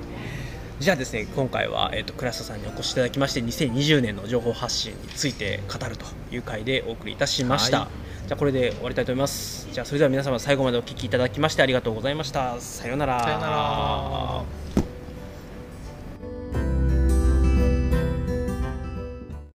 じゃあですね、今回は、えー、とクラストさんにお越しいただきまして、2020年の情報発信について語るという回でお送りいたしました。
はい
じゃあこれで終わりたいと思います。じゃあそれでは皆様最後までお聞きいただきましてありがとうございました。さようなら。
さようなら